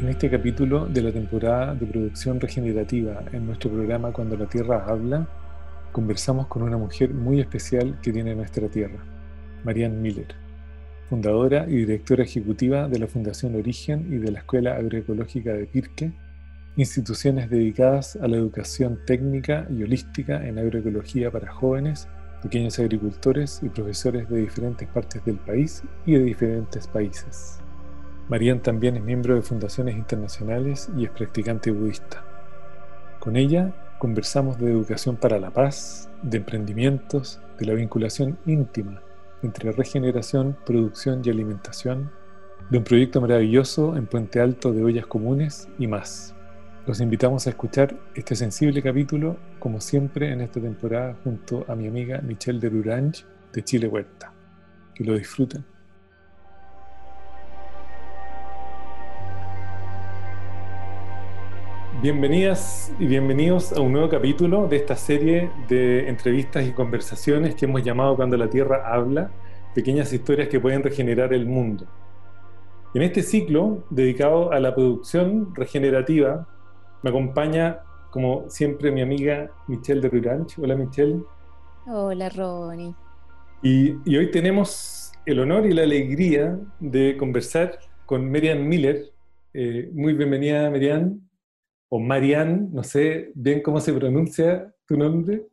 En este capítulo de la temporada de producción regenerativa en nuestro programa Cuando la Tierra habla, conversamos con una mujer muy especial que tiene nuestra tierra, Marianne Miller, fundadora y directora ejecutiva de la Fundación Origen y de la Escuela Agroecológica de Pirque, instituciones dedicadas a la educación técnica y holística en agroecología para jóvenes, pequeños agricultores y profesores de diferentes partes del país y de diferentes países. Marian también es miembro de fundaciones internacionales y es practicante budista. Con ella conversamos de educación para la paz, de emprendimientos, de la vinculación íntima entre regeneración, producción y alimentación, de un proyecto maravilloso en Puente Alto de ollas comunes y más. Los invitamos a escuchar este sensible capítulo, como siempre en esta temporada, junto a mi amiga Michelle de Lurange de Chile Huerta. Que lo disfruten. Bienvenidas y bienvenidos a un nuevo capítulo de esta serie de entrevistas y conversaciones que hemos llamado Cuando la Tierra habla, pequeñas historias que pueden regenerar el mundo. En este ciclo dedicado a la producción regenerativa, me acompaña, como siempre, mi amiga Michelle de Ruranch. Hola Michelle. Hola Ronnie. Y, y hoy tenemos el honor y la alegría de conversar con Merian Miller. Eh, muy bienvenida, Merian o Marianne, no sé bien cómo se pronuncia tu nombre.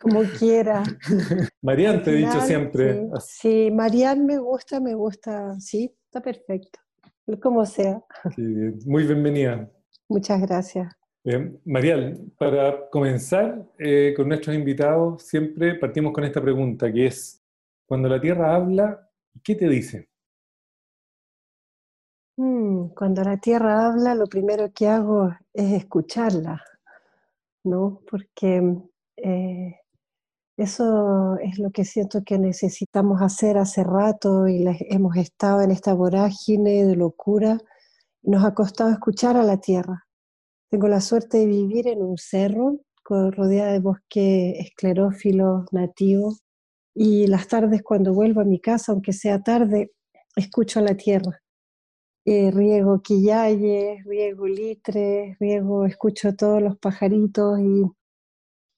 Como quiera. Marianne, te he dicho siempre. Sí, Marianne me gusta, me gusta, sí, está perfecto, como sea. Muy bienvenida. Muchas gracias. Bien. Marial, para comenzar eh, con nuestros invitados, siempre partimos con esta pregunta, que es, cuando la Tierra habla, ¿qué te dice? Mm, cuando la tierra habla, lo primero que hago es escucharla, ¿no? Porque eh, eso es lo que siento que necesitamos hacer hace rato y hemos estado en esta vorágine de locura nos ha costado escuchar a la tierra. Tengo la suerte de vivir en un cerro rodeada de bosque esclerófilo nativo y las tardes cuando vuelvo a mi casa, aunque sea tarde, escucho a la tierra eh, riego quillayes, riego litres, riego, escucho todos los pajaritos y,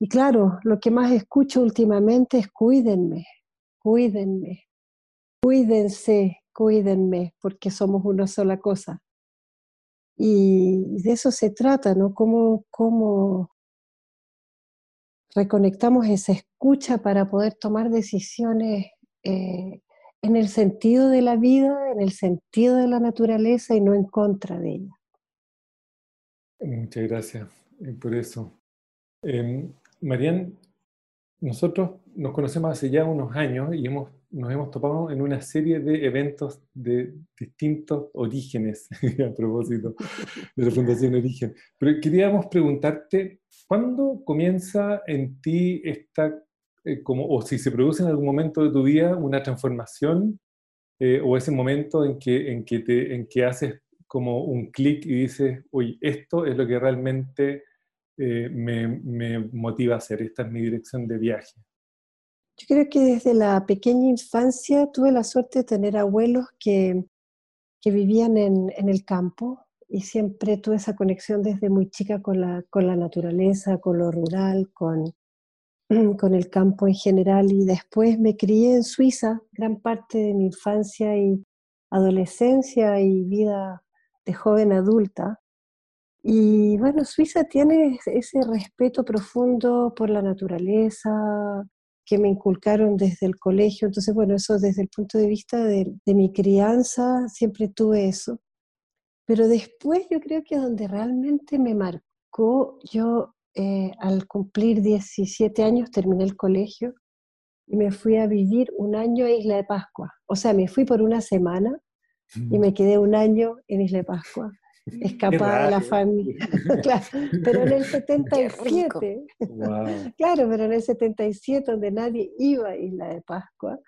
y claro, lo que más escucho últimamente es cuídenme, cuídenme, cuídense, cuídenme, porque somos una sola cosa. Y de eso se trata, ¿no? Cómo, cómo reconectamos esa escucha para poder tomar decisiones eh, en el sentido de la vida, en el sentido de la naturaleza y no en contra de ella. Muchas gracias eh, por eso. Eh, nosotros nos conocemos hace ya unos años y hemos, nos hemos topado en una serie de eventos de distintos orígenes, a propósito de la Fundación Origen. Pero queríamos preguntarte, ¿cuándo comienza en ti esta eh, como, o si se produce en algún momento de tu vida una transformación eh, o ese momento en que, en que, te, en que haces como un clic y dices, uy, esto es lo que realmente eh, me, me, motiva a hacer, esta es mi dirección de viaje. Yo creo que desde la pequeña infancia tuve la suerte de tener abuelos que, que vivían en, en, el campo y siempre tuve esa conexión desde muy chica con la, con la naturaleza, con lo rural, con, con el campo en general y después me crié en Suiza gran parte de mi infancia y adolescencia y vida de joven adulta. Y bueno, Suiza tiene ese respeto profundo por la naturaleza que me inculcaron desde el colegio. Entonces, bueno, eso desde el punto de vista de, de mi crianza, siempre tuve eso. Pero después yo creo que donde realmente me marcó, yo eh, al cumplir 17 años terminé el colegio y me fui a vivir un año a Isla de Pascua. O sea, me fui por una semana y me quedé un año en Isla de Pascua. escapada de la familia. pero en el 77, claro, pero en el 77 donde nadie iba a Isla de Pascua,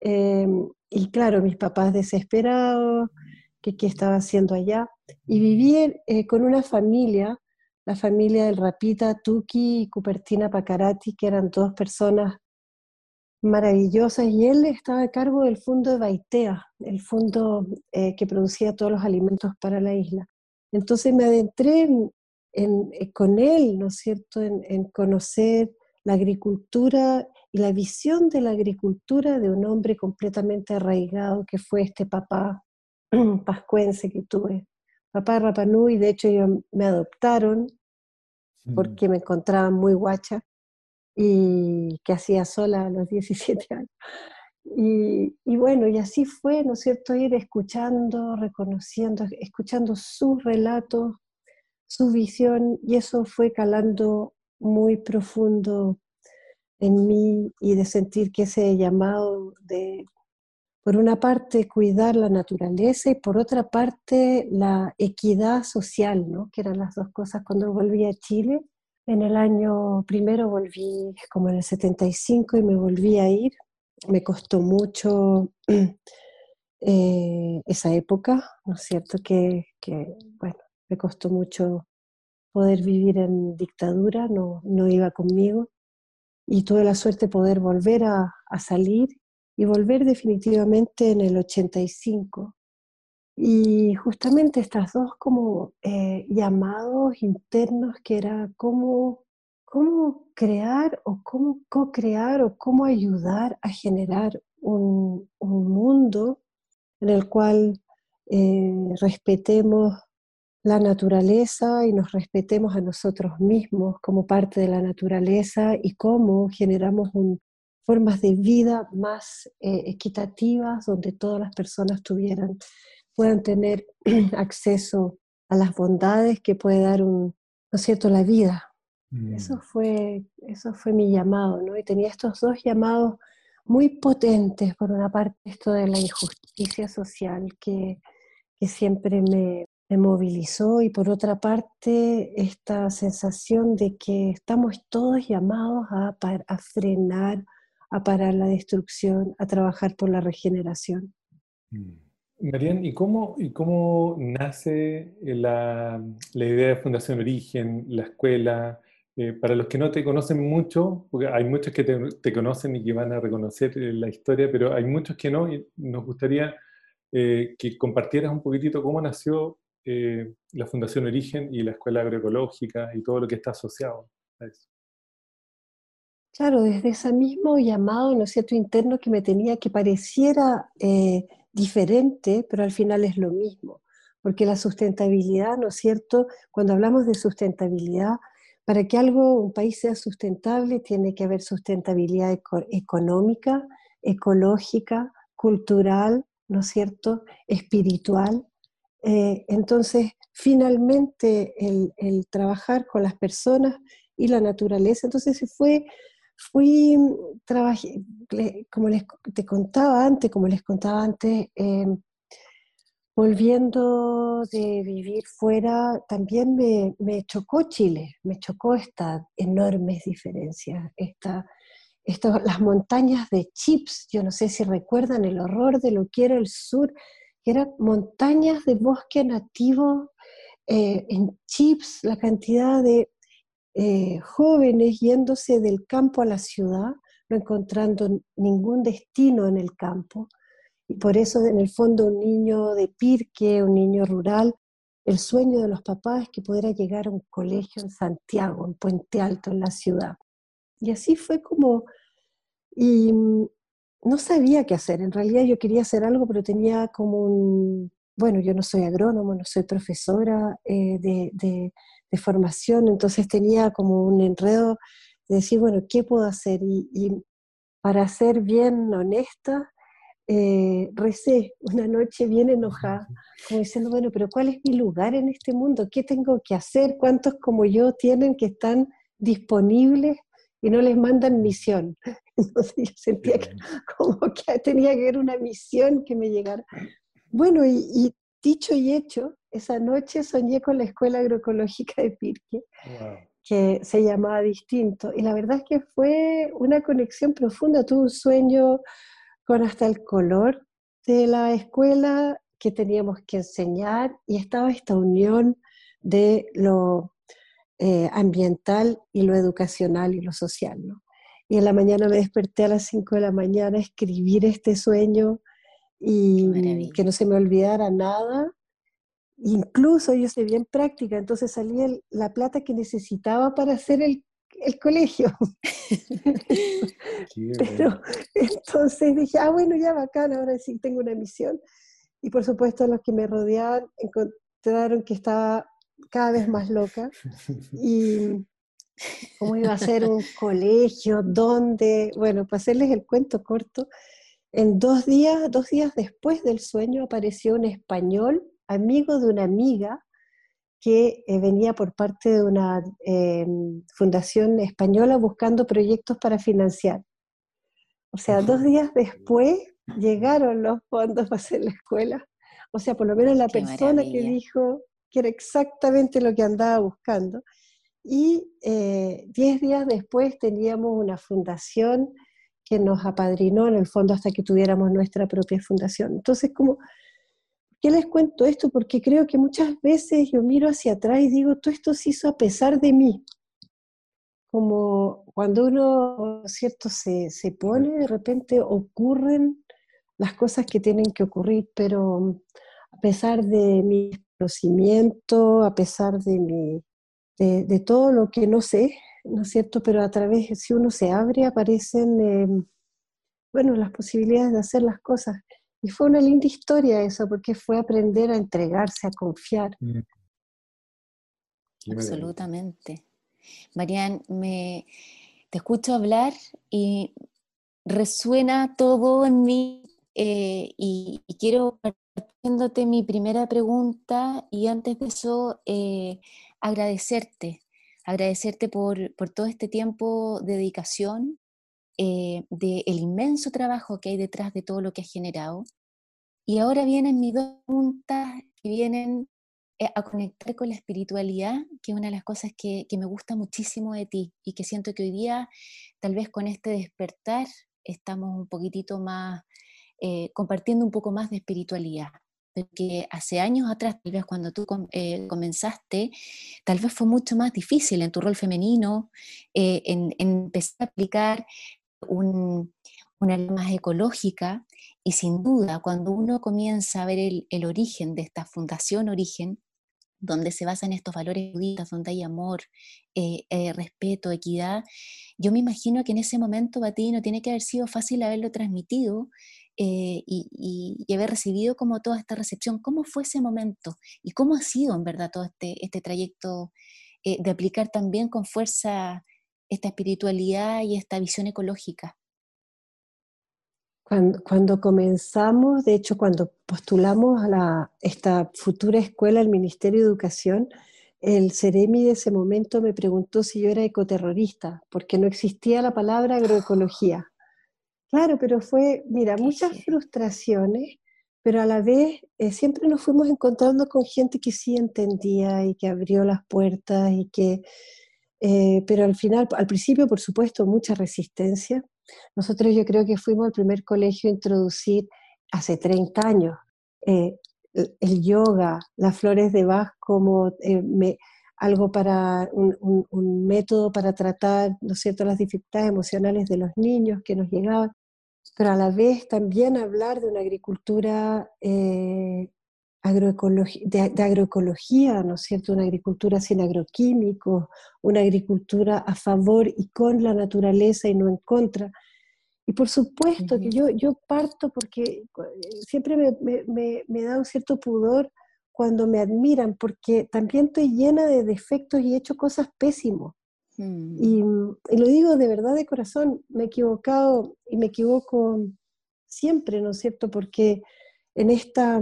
em, y claro, mis papás desesperados, que qué estaba haciendo allá, y viví eh, con una familia, la familia del Rapita, Tuki y Cupertina Pacarati, que eran dos personas maravillosas, y él estaba a cargo del fondo de Baitea, el fondo eh, que producía todos los alimentos para la isla. Entonces me adentré eh, con él, ¿no es cierto?, en, conocer la agricultura y la visión de la agricultura de un hombre completamente arraigado que fue este papá pascuense que tuve. Papá Rapanui, de hecho ellos me adoptaron. Porque me encontraban muy guacha y que hacía sola a los 17 años. Y, bueno, y así fue, ¿no es cierto?, ir escuchando, reconociendo, escuchando sus relatos, su visión, y eso fue calando muy profundo en mí y de sentir que ese llamado de, por una parte, cuidar la naturaleza y por otra parte, la equidad social, ¿no? que eran las dos cosas cuando volví a Chile. En el año primero volví como en el 75 y me volví a ir me costó mucho eh, esa época, ¿no es cierto? Que, bueno, me costó mucho poder vivir en dictadura, no, no iba conmigo. Y tuve la suerte de poder volver a, salir y volver definitivamente en el 85. Y justamente estas dos como eh, llamados internos que era como cómo crear o cómo co-crear o cómo ayudar a generar un, mundo en el cual eh, respetemos la naturaleza y nos respetemos a nosotros mismos como parte de la naturaleza y cómo generamos formas de vida más eh, equitativas donde todas las personas tuvieran, puedan tener acceso a las bondades que puede dar un, ¿no es cierto? la vida, eso mm. fue, eso fue mi llamado, ¿no? Y tenía estos dos llamados muy potentes, por una parte esto de la injusticia social que, que siempre me, me, movilizó y por otra parte esta sensación de que estamos todos llamados a, a frenar, a parar la destrucción, a trabajar por la regeneración. Mm. Marian, ¿y cómo, ¿y cómo nace la, la idea de Fundación Origen, la escuela? Eh, para los que no te conocen mucho, porque hay muchos que te, conocen y que van a reconocer eh, la historia, pero hay muchos que no, y nos gustaría eh, que compartieras un poquitito cómo nació la Fundación Origen y la Escuela Agroecológica y todo lo que está asociado a eso. Claro, desde ese mismo llamado, ¿no es cierto?, interno que me tenía que pareciera diferente, pero al final es lo mismo, porque la sustentabilidad, ¿no es cierto?, cuando hablamos de sustentabilidad, para que algo, un país sea sustentable, tiene que haber sustentabilidad económica, ecológica, cultural, ¿no es cierto?, espiritual. Eh, entonces, finalmente, el, trabajar con las personas y la naturaleza, entonces fue, fui, trabajé, como les te contaba antes, como les contaba antes, eh, volviendo de vivir fuera, también me, chocó Chile, me chocó estas enormes diferencias, esta, las montañas de chips, yo no sé si recuerdan el horror de lo que era el sur, que eran montañas de bosque nativo eh, en chips, la cantidad de eh, jóvenes yéndose del campo a la ciudad, no encontrando ningún destino en el campo y por eso, en el fondo, un niño de Pirque, un niño rural, el sueño de los papás es que pudiera llegar a un colegio en Santiago, en Puente Alto, en la ciudad. Y así fue como, y mm, no sabía qué hacer. En realidad yo quería hacer algo, pero tenía como un, bueno, yo no soy agrónomo, no soy profesora eh, de, de, formación, entonces tenía como un enredo de decir, bueno, ¿qué puedo hacer? Y, y para ser bien honesta, eh, recé una noche bien enojada, como diciendo, bueno, pero ¿cuál es mi lugar en este mundo? ¿Qué tengo que hacer? ¿Cuántos como yo tienen que están disponibles y no les mandan misión? Entonces yo sentía que, como que tenía que haber una misión que me llegara. Bueno, y, dicho y hecho, esa noche soñé con la Escuela Agroecológica de Pirque, que se llamaba distinto. Y la verdad es que fue una conexión profunda. Tuve un sueño con hasta el color de la escuela que teníamos que enseñar y estaba esta unión de lo eh, ambiental y lo educacional y lo social. Y en la mañana me desperté a las 5 de la mañana a escribir este sueño y que no se me olvidara nada. Incluso yo soy bien práctica, entonces salía la plata que necesitaba para hacer el, el colegio. Pero entonces dije, ah, bueno, ya bacán, ahora sí tengo una misión. Y por supuesto los que me rodeaban encontraron que estaba cada vez más loca. Y cómo iba a ser un colegio, dónde, bueno, para hacerles el cuento corto, en dos días, dos días después del sueño apareció un español, amigo de una amiga, que eh, venía por parte de una eh, fundación española buscando proyectos para financiar. O sea, dos días después llegaron los fondos para hacer la escuela. O sea, por lo menos la persona que dijo que era exactamente lo que andaba buscando. Y eh, diez días después teníamos una fundación que nos apadrinó en el fondo hasta que tuviéramos nuestra propia fundación. Entonces, como, ¿qué les cuento esto? Porque creo que muchas veces yo miro hacia atrás y digo, todo esto se hizo a pesar de mí. Como cuando uno, ¿cierto?, se, se pone, de repente ocurren las cosas que tienen que ocurrir, pero a pesar de mi conocimiento, a pesar de, mi, de, todo lo que no sé, ¿no es cierto? Pero a través, si uno se abre, aparecen, em, bueno, las posibilidades de hacer las cosas. Y fue una linda historia eso, porque fue aprender a entregarse, a confiar. Mm. Absolutamente. Marian, me, te escucho hablar y resuena todo en mí eh, y, quiero partiéndote mi primera pregunta y antes de eso eh, agradecerte, agradecerte por, todo este tiempo de dedicación, eh, del inmenso trabajo que hay detrás de todo lo que has generado. Y ahora vienen mis dos preguntas que vienen a conectar con la espiritualidad, que es una de las cosas que, que, me gusta muchísimo de ti y que siento que hoy día, tal vez con este despertar, estamos un poquitito más eh, compartiendo un poco más de espiritualidad. Porque hace años atrás, tal vez cuando tú eh, comenzaste, tal vez fue mucho más difícil en tu rol femenino, eh, en, empezar a aplicar una ley más ecológica y sin duda cuando uno comienza a ver el, el origen de esta fundación Origen, donde se basan estos valores budistas, donde hay amor, respeto, equidad, yo me imagino que en ese momento para ti no tiene que haber sido fácil haberlo transmitido eh, y, haber recibido como toda esta recepción. ¿Cómo fue ese momento? ¿Y cómo ha sido en verdad todo este, este trayecto eh, de aplicar también con fuerza esta espiritualidad y esta visión ecológica? Cuando, cuando, comenzamos, de hecho, cuando postulamos a la, esta futura escuela, el Ministerio de Educación, el Ceremi de ese momento me preguntó si yo era ecoterrorista, porque no existía la palabra agroecología. Claro, pero fue, mira, muchas frustraciones, pero a la vez eh, siempre nos fuimos encontrando con gente que sí entendía y que abrió las puertas y que, eh, pero al final, al principio, por supuesto, mucha resistencia. Nosotros yo creo que fuimos el primer colegio a introducir hace 30 años eh, el, yoga, las flores de Bach como algo para un, un, método para tratar, ¿no es cierto?, las dificultades emocionales de los niños que nos llegaban pero a la vez también hablar de una agricultura eh, de, agroecología, ¿no es cierto? Una agricultura sin agroquímicos, una agricultura a favor y con la naturaleza y no en contra. Y por supuesto que yo, yo parto porque siempre me, me, me, da un cierto pudor cuando me admiran, porque también estoy llena de defectos y he hecho cosas pésimas. Mm. Y, lo digo de verdad de corazón, me he equivocado y me equivoco siempre, ¿no es cierto? Porque en esta,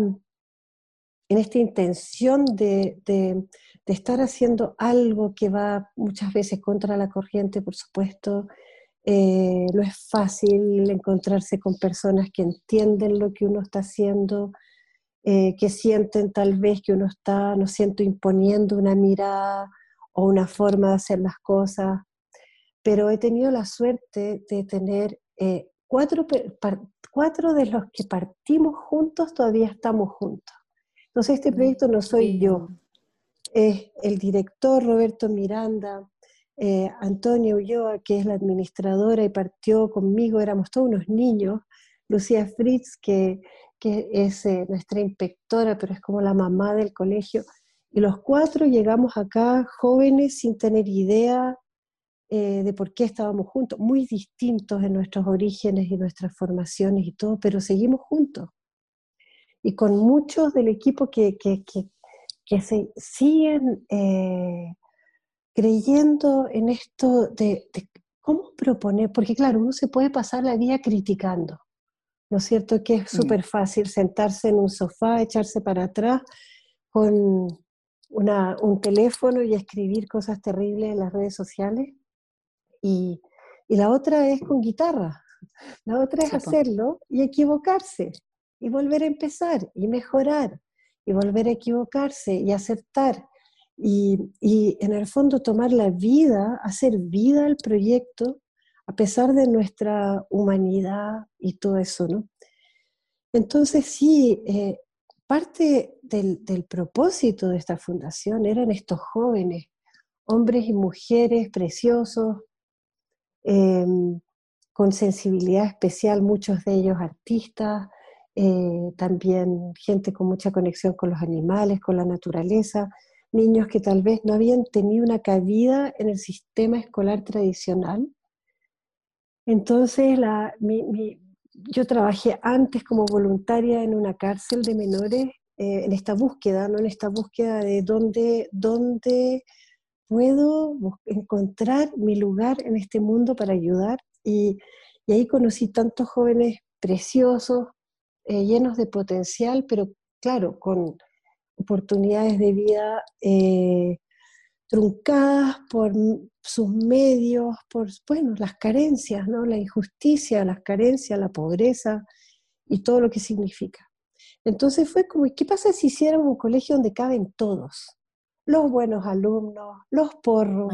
en esta intención de, de, estar haciendo algo que va muchas veces contra la corriente, por supuesto, eh, no es fácil encontrarse con personas que entienden lo que uno está haciendo. eh, que sienten tal vez que uno está, no siento, imponiendo una mirada o una forma de hacer las cosas, pero he tenido la suerte de tener eh, cuatro, cuatro de los que partimos juntos, todavía estamos juntos. Entonces este proyecto no soy yo, es el director Roberto Miranda, eh, Antonio Ulloa, que es la administradora y partió conmigo, éramos todos unos niños, Lucía Fritz, que, es eh, nuestra inspectora, pero es como la mamá del colegio, y los cuatro llegamos acá jóvenes sin tener idea eh, de por qué estábamos juntos, muy distintos en nuestros orígenes y nuestras formaciones y todo, pero seguimos juntos. Y con muchos del equipo que, que, que, se siguen creyendo en esto de, cómo proponer, porque claro, uno se puede pasar la vida criticando, ¿no es cierto? Que es mm. súper fácil sentarse en un sofá, echarse para atrás con un teléfono y escribir cosas terribles en las redes sociales. Y, la otra es con guitarra, la otra es hacerlo y equivocarse y volver a empezar y mejorar y volver a equivocarse y aceptar y, en el fondo tomar la vida, hacer vida al proyecto, a pesar de nuestra humanidad y todo eso, ¿no? Entonces sí, eh, parte del, propósito de esta fundación eran estos jóvenes, hombres y mujeres preciosos, em, con sensibilidad especial, muchos de ellos artistas, eh, también gente con mucha conexión con los animales, con la naturaleza, niños que tal vez no habían tenido una cabida en el sistema escolar tradicional. Entonces, yo trabajé antes como voluntaria en una cárcel de menores, eh, en esta búsqueda, en esta búsqueda de dónde, puedo encontrar mi lugar en este mundo para ayudar. Y ahí conocí tantos jóvenes preciosos, eh, llenos de potencial, pero claro, con, oportunidades de vida eh, truncadas por sus medios, por bueno, las carencias, ¿no? la injusticia, las carencias, la pobreza y todo lo que significa. Entonces fue como, ¿qué pasa si hiciéramos un colegio donde caben todos? Los buenos alumnos, los porros,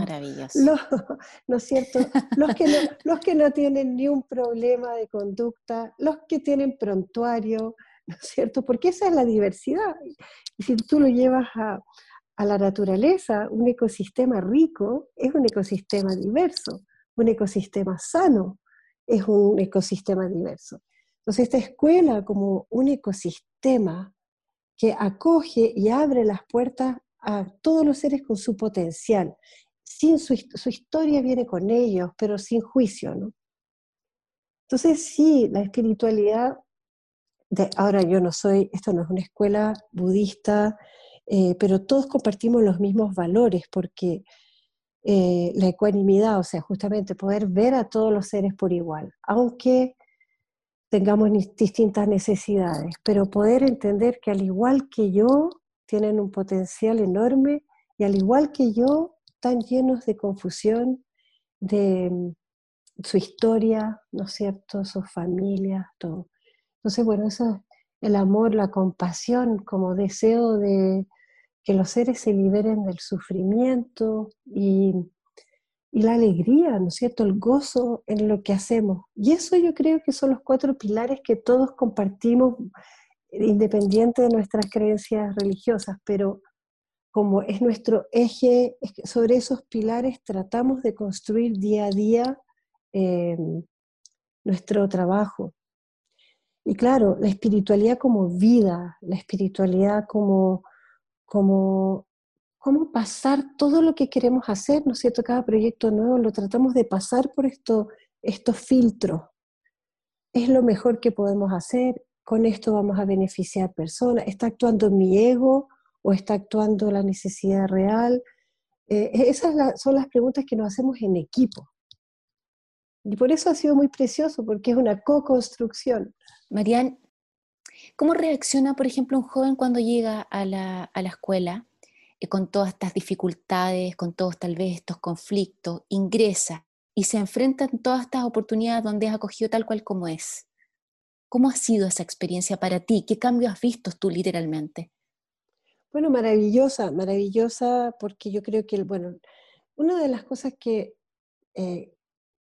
los, ¿no es cierto? Los que no, los que no tienen ni un problema de conducta, los que tienen prontuario, ¿no es cierto? Porque esa es la diversidad. Y si tú lo llevas a, la naturaleza, un ecosistema rico es un ecosistema diverso, un ecosistema sano es un ecosistema diverso. Entonces esta escuela como un ecosistema que acoge y abre las puertas a todos los seres con su potencial. Sin su, su historia viene con ellos, pero sin juicio, ¿no? Entonces sí, la espiritualidad ahora yo no soy, esto no es una escuela budista, eh, pero todos compartimos los mismos valores porque eh, la ecuanimidad, o sea, justamente poder ver a todos los seres por igual, aunque tengamos distintas necesidades, pero poder entender que al igual que yo, tienen un potencial enorme y al igual que yo, están llenos de confusión, de mm, su historia, ¿no es cierto?, sus familias, todo. Entonces, bueno, eso es el amor, la compasión como deseo de que los seres se liberen del sufrimiento y, la alegría, ¿no es cierto? El gozo en lo que hacemos. Y eso yo creo que son los cuatro pilares que todos compartimos, independiente de nuestras creencias religiosas, pero como es nuestro eje, sobre esos pilares tratamos de construir día a día eh, nuestro trabajo. Y claro, la espiritualidad como vida, la espiritualidad como, como, pasar todo lo que queremos hacer, ¿no es cierto? Cada proyecto nuevo lo tratamos de pasar por esto, estos filtros. Es lo mejor que podemos hacer, con esto vamos a beneficiar personas, está actuando mi ego o está actuando la necesidad real. Eh, esas son las preguntas que nos hacemos en equipo. Y por eso ha sido muy precioso, porque es una co-construcción. Marian, ¿cómo reacciona, por ejemplo, un joven cuando llega a la, escuela eh, con todas estas dificultades, con todos tal vez estos conflictos, ingresa y se enfrenta en todas estas oportunidades donde es acogido tal cual como es? ¿Cómo ha sido esa experiencia para ti? ¿Qué cambios has visto tú literalmente? Bueno, maravillosa, maravillosa, porque yo creo que, bueno, una de las cosas que eh,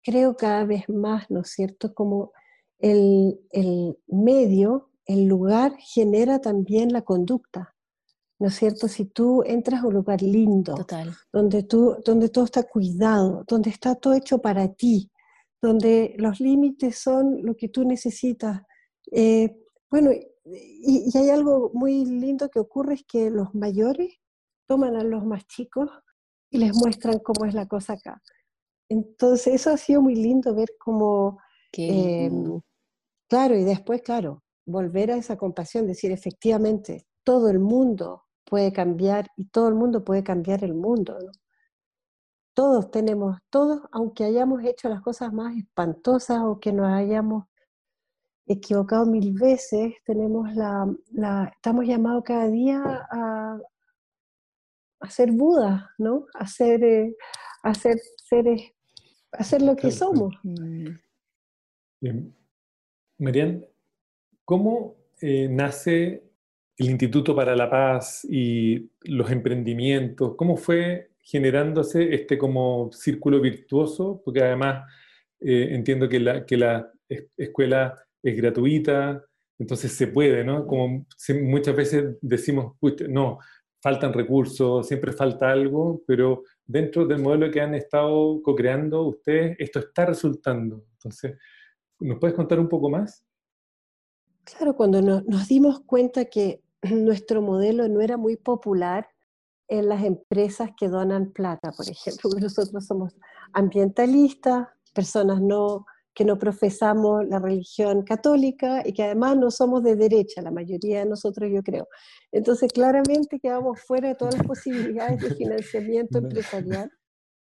creo cada vez más, ¿no es cierto? Como el, el, medio, el lugar genera también la conducta, ¿no es cierto? Si tú entras a un lugar lindo, Donde, tú, donde todo está cuidado, donde está todo hecho para ti, donde los límites son lo que tú necesitas. Eh, bueno, y, y, hay algo muy lindo que ocurre, es que los mayores toman a los más chicos y les muestran cómo es la cosa acá. Entonces, eso ha sido muy lindo ver cómo, em, claro, y después, claro, volver a esa compasión, decir, efectivamente, todo el mundo puede cambiar y todo el mundo puede cambiar el mundo. Todos tenemos, todos, aunque hayamos hecho las cosas más espantosas o que nos hayamos equivocado mil veces, tenemos la, la estamos llamados cada día a, a ser Buda, ¿no? A ser, eh, a ser seres hacer lo que somos. Bien. Marian, ¿cómo eh, nace el Instituto para la Paz y los emprendimientos? ¿Cómo fue generándose este como círculo virtuoso? Porque además eh, entiendo que la, que la escuela es gratuita, entonces se puede, ¿no? Como muchas veces decimos, no, faltan recursos, siempre falta algo, pero dentro del modelo que han estado co-creando ustedes, esto está resultando. Entonces, ¿nos puedes contar un poco más? Claro, cuando nos dimos cuenta que nuestro modelo no era muy popular en las empresas que donan plata, por ejemplo, nosotros somos ambientalistas, personas no que no profesamos la religión católica y que además no somos de derecha, la mayoría de nosotros yo creo. Entonces claramente quedamos fuera de todas las posibilidades de financiamiento empresarial.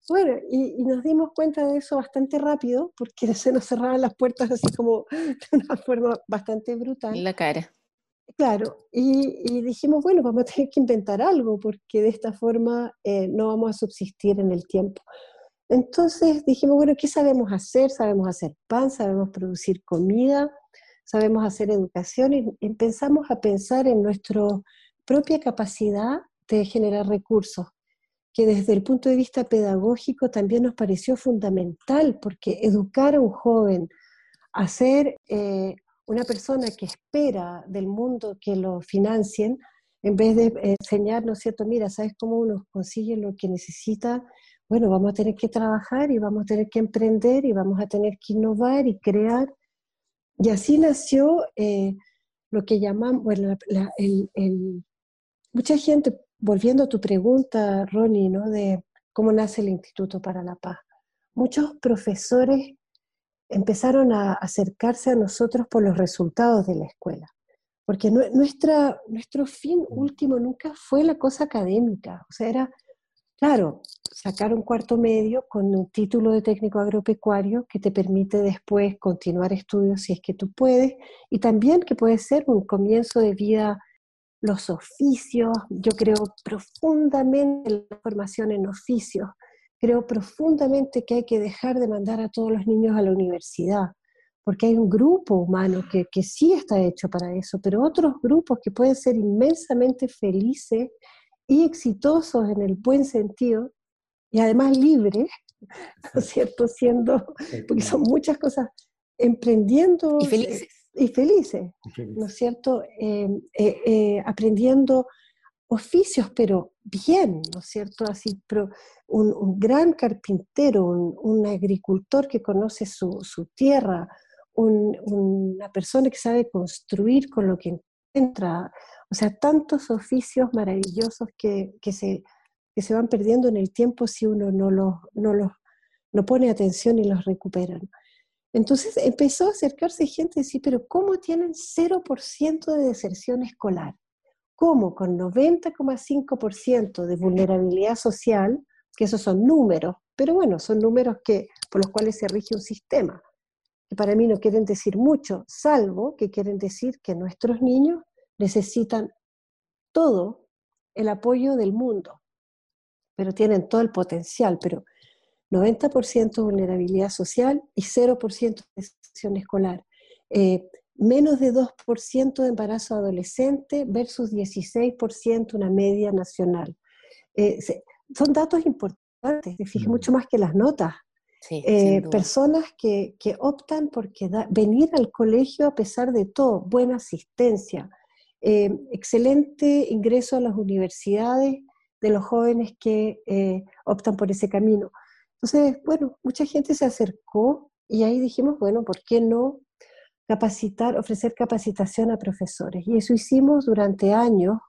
Bueno, y, nos dimos cuenta de eso bastante rápido porque se nos cerraban las puertas así como de una forma bastante brutal. En la cara. Claro, y, dijimos, bueno, vamos a tener que inventar algo porque de esta forma eh, no vamos a subsistir en el tiempo. Entonces dijimos, bueno, ¿qué sabemos hacer? Sabemos hacer pan, sabemos producir comida, sabemos hacer educación y empezamos a pensar en nuestra propia capacidad de generar recursos, que desde el punto de vista pedagógico también nos pareció fundamental, porque educar a un joven a ser eh, una persona que espera del mundo que lo financien, en vez de enseñar, ¿no es cierto? Mira, ¿sabes cómo uno consigue lo que necesita? Bueno, vamos a tener que trabajar y vamos a tener que emprender y vamos a tener que innovar y crear. Y así nació eh, lo que llamamos, bueno, el, mucha gente, volviendo a tu pregunta, Ronnie, ¿no? De cómo nace el Instituto para la Paz. Muchos profesores empezaron a acercarse a nosotros por los resultados de la escuela, porque nuestra, nuestro fin último nunca fue la cosa académica, o sea, era Claro, sacar un cuarto medio con un título de técnico agropecuario que te permite después continuar estudios si es que tú puedes, y también que puede ser un comienzo de vida los oficios, yo creo profundamente en la formación en oficios, creo profundamente que hay que dejar de mandar a todos los niños a la universidad, porque hay un grupo humano que, que sí está hecho para eso, pero otros grupos que pueden ser inmensamente felices y exitosos en el buen sentido y además libres, ¿no es cierto? Siendo, porque son muchas cosas, emprendiendo y felices, y felices ¿no es cierto? Eh, eh, eh, aprendiendo oficios, pero bien, ¿no es cierto? Así, pero un, gran carpintero, un, agricultor que conoce su, su tierra, una persona que sabe construir con lo que encuentra, o sea, tantos oficios maravillosos que, se, se van perdiendo en el tiempo si uno no los, no los no pone atención y los recupera. Entonces empezó a acercarse gente y decir, pero ¿cómo tienen 0% de deserción escolar? ¿Cómo con 90,5% de vulnerabilidad social, que esos son números, pero bueno, son números que, por los cuales se rige un sistema, que para mí no quieren decir mucho, salvo que quieren decir que nuestros niños necesitan todo el apoyo del mundo, pero tienen todo el potencial, pero 90% vulnerabilidad social y 0% de deserción escolar. Eh, menos de 2% de embarazo adolescente versus 16% una media nacional. Eh, son datos importantes, te fijas, mm. mucho más que las notas. Eh, personas que, optan por venir al colegio a pesar de todo, buena asistencia, eh, excelente ingreso a las universidades de los jóvenes que optan por ese camino. Entonces, bueno, mucha gente se acercó y ahí dijimos, bueno, ¿por qué no capacitar, ofrecer capacitación a profesores? Y eso hicimos durante años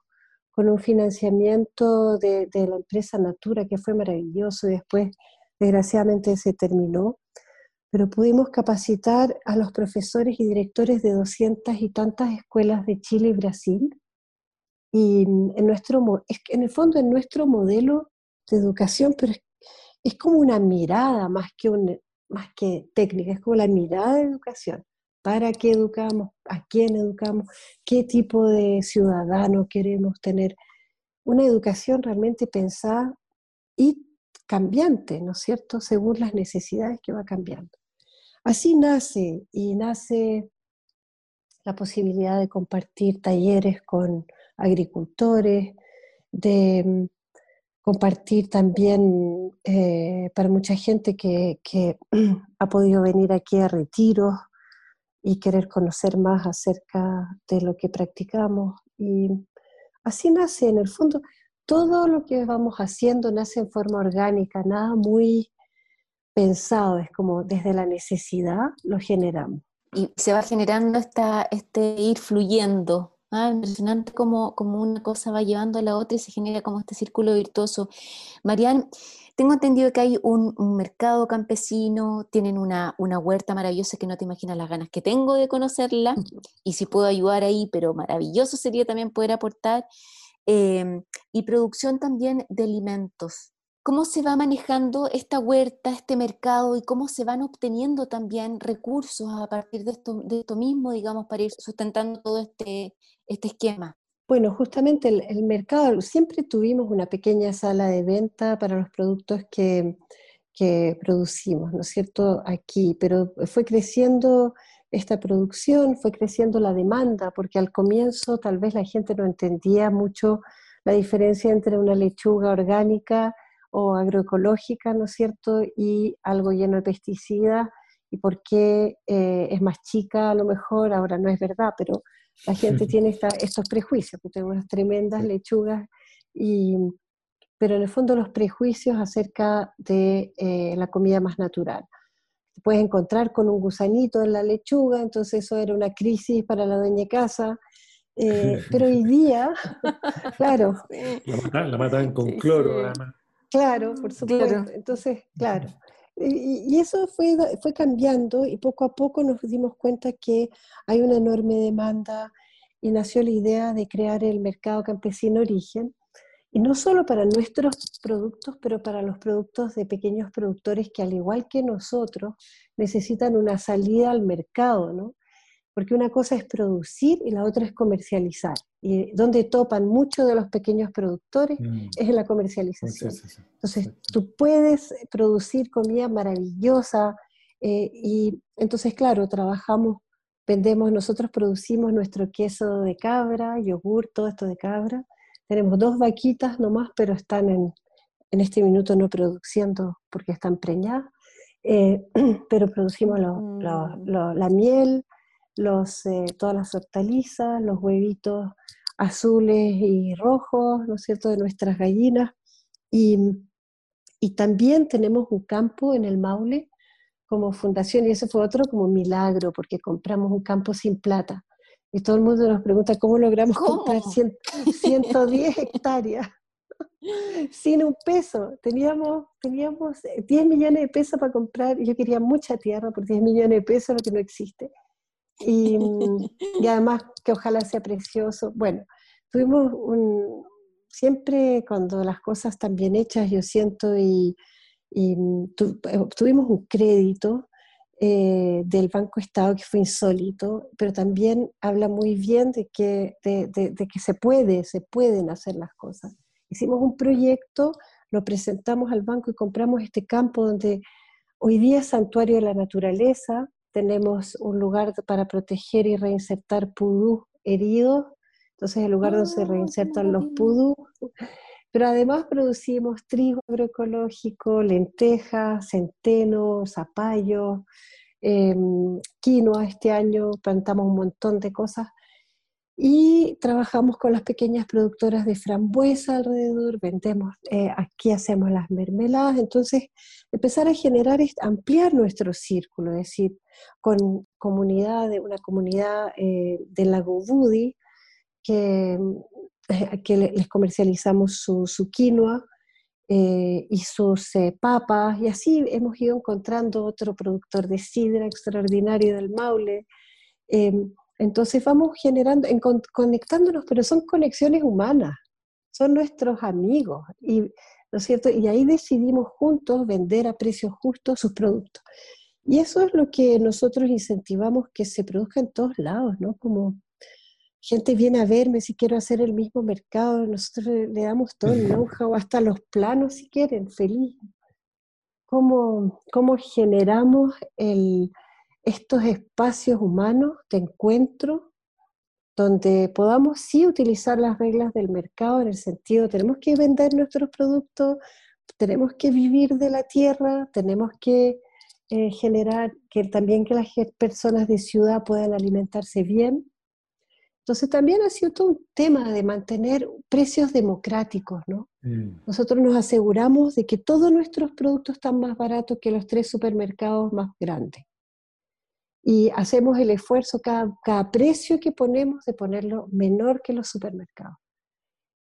con un financiamiento de, la empresa Natura, que fue maravilloso, y después, desgraciadamente, se terminó. Pero pudimos capacitar a los profesores y directores de doscientas y tantas escuelas de Chile y Brasil. Y en, nuestro, en el fondo, en nuestro modelo de educación, pero es como una mirada más que, un, más que técnica, es como la mirada de educación. ¿Para qué educamos? ¿A quién educamos? ¿Qué tipo de ciudadano queremos tener? Una educación realmente pensada y cambiante, ¿no es cierto? Según las necesidades que va cambiando. Así nace y nace la posibilidad de compartir talleres con agricultores, de compartir también eh, para mucha gente que, ha podido venir aquí a retiros y querer conocer más acerca de lo que practicamos. Y así nace, en el fondo, todo lo que vamos haciendo nace en forma orgánica, nada muy pensado, es como desde la necesidad lo generamos. Y se va generando esta, este ir fluyendo Ah, impresionante como, como una cosa va llevando a la otra y se genera como este círculo virtuoso. Marian, tengo entendido que hay un, mercado campesino, tienen una, una, huerta maravillosa que no te imaginas las ganas que tengo de conocerla y si puedo ayudar ahí, pero maravilloso sería también poder aportar. Em, y producción también de alimentos cómo se va manejando esta huerta, este mercado y cómo se van obteniendo también recursos a partir de esto, de esto mismo, digamos, para ir sustentando todo este, este esquema. Bueno, justamente el, mercado, siempre tuvimos una pequeña sala de venta para los productos que, que producimos, ¿no es cierto?, aquí, pero fue creciendo esta producción, fue creciendo la demanda, porque al comienzo tal vez la gente no entendía mucho la diferencia entre una lechuga orgánica o agroecológica, ¿no es cierto? Y algo lleno de pesticidas y por qué eh, es más chica a lo mejor, ahora no es verdad, pero la gente tiene estos prejuicios, que tengo unas tremendas lechugas, y, pero en el fondo los prejuicios acerca de eh, la comida más natural. Te puedes encontrar con un gusanito en la lechuga, entonces eso era una crisis para la dueña de casa, eh, pero hoy día, claro. La matan, con cloro, además. Claro, por supuesto. Entonces, claro. Y, eso fue, fue cambiando y poco a poco nos dimos cuenta que hay una enorme demanda y nació la idea de crear el mercado campesino origen, y no solo para nuestros productos, pero para los productos de pequeños productores que al igual que nosotros necesitan una salida al mercado, ¿no? porque una cosa es producir y la otra es comercializar. Y donde topan muchos de los pequeños productores mm. es en la comercialización. Entonces, tú puedes producir comida maravillosa eh, y entonces, claro, trabajamos, vendemos, nosotros producimos nuestro queso de cabra, yogur, todo esto de cabra. Tenemos dos vaquitas nomás, pero están en, en este minuto no produciendo porque están preñadas. Eh, pero producimos mm. la miel, los, eh, todas las hortalizas, los huevitos azules y rojos, ¿no es cierto?, de nuestras gallinas. Y, y también tenemos un campo en el Maule como fundación, y eso fue otro como milagro, porque compramos un campo sin plata. Y todo el mundo nos pregunta cómo logramos comprar 110 hectáreas sin un peso. Teníamos, teníamos 10 millones de pesos para comprar, yo quería mucha tierra por 10 millones de pesos, lo que no existe. Y, y, además que ojalá sea precioso. Bueno, tuvimos un, siempre cuando las cosas están bien hechas, yo siento, y, y tuvimos un crédito eh, del Banco Estado que fue insólito, pero también habla muy bien de que, de, de que se puede, se pueden hacer las cosas. Hicimos un proyecto, lo presentamos al banco y compramos este campo donde hoy día es santuario de la naturaleza, tenemos un lugar para proteger y reinsertar pudú heridos, entonces el lugar donde se ah, reinsertan los pudú. Pero además producimos trigo agroecológico, lentejas, centeno, zapallo, em, quinoa este año, plantamos un montón de cosas. Y trabajamos con las pequeñas productoras de frambuesa alrededor, vendemos, eh, aquí hacemos las mermeladas, entonces empezar a generar, ampliar nuestro círculo, es decir, con comunidad, una comunidad eh, del lago Budi, que, que les comercializamos su, su quinoa y sus papas, y así hemos ido encontrando otro productor de sidra extraordinario del Maule, em, entonces vamos generando, conectándonos, pero son conexiones humanas, son nuestros amigos, y, ¿no es cierto? Y ahí decidimos juntos vender a precios justos sus productos. Y eso es lo que nosotros incentivamos que se produzca en todos lados, ¿no? Como gente viene a verme si quiero hacer el mismo mercado, nosotros le damos todo el know-how, hasta los planos si quieren, feliz. ¿Cómo, cómo generamos el, estos espacios humanos de encuentro donde podamos sí utilizar las reglas del mercado en el sentido, tenemos que vender nuestros productos, tenemos que vivir de la tierra, tenemos que eh, generar que también que las personas de ciudad puedan alimentarse bien. Entonces también ha sido todo un tema de mantener precios democráticos, ¿no? Mm. Nosotros nos aseguramos de que todos nuestros productos están más baratos que los tres supermercados más grandes y hacemos el esfuerzo, cada, precio que ponemos, de ponerlo menor que los supermercados.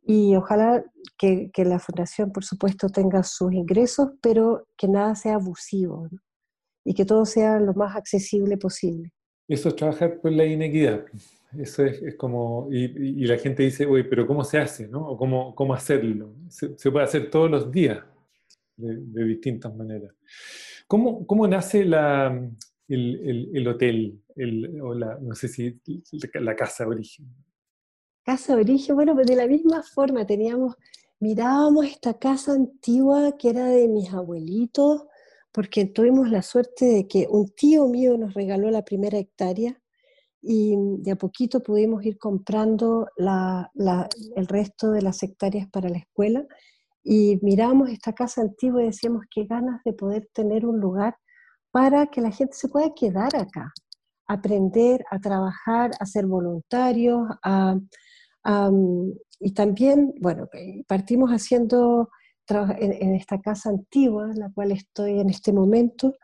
Y ojalá que, la fundación, por supuesto, tenga sus ingresos, pero que nada sea abusivo y que todo sea lo más accesible posible. Eso es trabajar por la inequidad. Eso es, como, y, la gente dice, oye, pero ¿cómo se hace? ¿no? ¿O cómo, cómo hacerlo? Se, puede hacer todos los días, de, de distintas maneras. ¿Cómo, ¿Cómo, nace la, el, el, hotel, el, o la, no sé si la casa de origen? Casa de origen, bueno, pues de la misma forma teníamos, mirábamos esta casa antigua que era de mis abuelitos, porque tuvimos la suerte de que un tío mío nos regaló la primera hectárea y de a poquito pudimos ir comprando la, la, el resto de las hectáreas para la escuela y mirábamos esta casa antigua y decíamos qué ganas de poder tener un lugar para que la gente se pueda quedar acá, aprender a trabajar, a ser voluntarios, y también, bueno, eh, partimos haciendo en, esta casa antigua, en la cual estoy en este momento,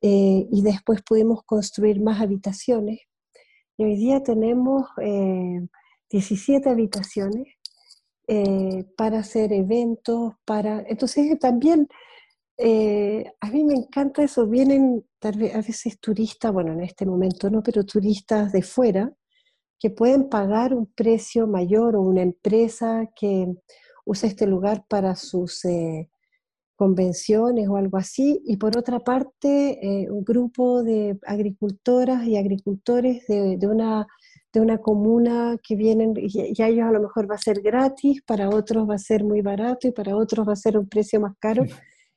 eh, y después pudimos construir más habitaciones. Hoy día tenemos 17 eh, habitaciones para hacer eventos, para... Entonces también eh, a mí me encanta eso, vienen tal vez, a veces turistas, bueno, en este momento no, pero turistas de fuera, que pueden pagar un precio mayor o una empresa que usa este lugar para sus eh, convenciones o algo así, y por otra parte, eh, un grupo de agricultoras y agricultores de, una, de una comuna que vienen, y, y, a ellos a lo mejor va a ser gratis, para otros va a ser muy barato y para otros va a ser un precio más caro.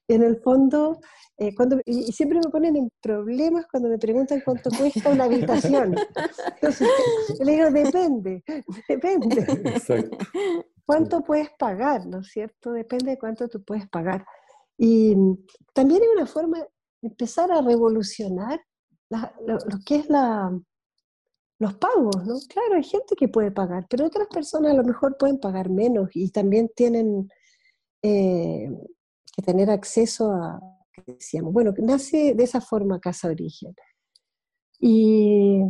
en el fondo, eh, cuando, y, siempre me ponen en problemas cuando me preguntan cuánto cuesta una habitación. Entonces, le digo, depende, depende. ¿Cuánto puedes pagar, no es cierto? Depende de cuánto tú puedes pagar. Y también hay una forma de empezar a revolucionar lo, que es la, los pagos, ¿no? Claro, hay gente que puede pagar, pero otras personas a lo mejor pueden pagar menos y también tienen eh, que tener acceso a, decíamos, bueno, nace de esa forma Casa Origen. Y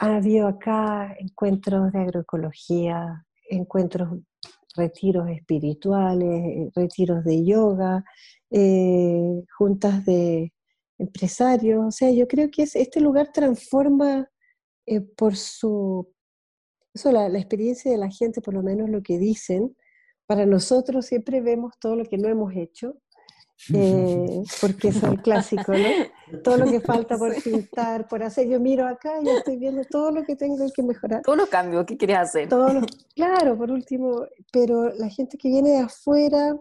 ha habido acá encuentros de agroecología, encuentros, retiros espirituales, retiros de yoga, eh, juntas de empresarios. O sea, yo creo que este lugar transforma eh, por su, eso, la, la experiencia de la gente, por lo menos lo que dicen, para nosotros siempre vemos todo lo que no hemos hecho eh, porque es el clásico, ¿no? Todo lo que falta por pintar, por hacer. Yo miro acá y estoy viendo todo lo que tengo que mejorar. Todos los cambios que quieres hacer. claro, por último, pero la gente que viene de afuera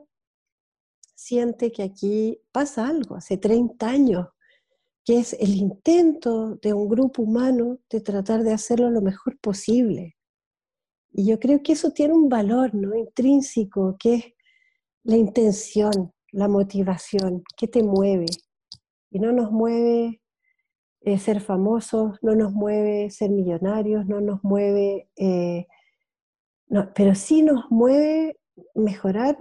siente que aquí pasa algo. Hace 30 años que es el intento de un grupo humano de tratar de hacerlo lo mejor posible. Y yo creo que eso tiene un valor ¿no? intrínseco, que es la intención, la motivación, que te mueve. Y no nos mueve eh, ser famosos, no nos mueve ser millonarios, no nos mueve, eh, pero sí nos mueve mejorar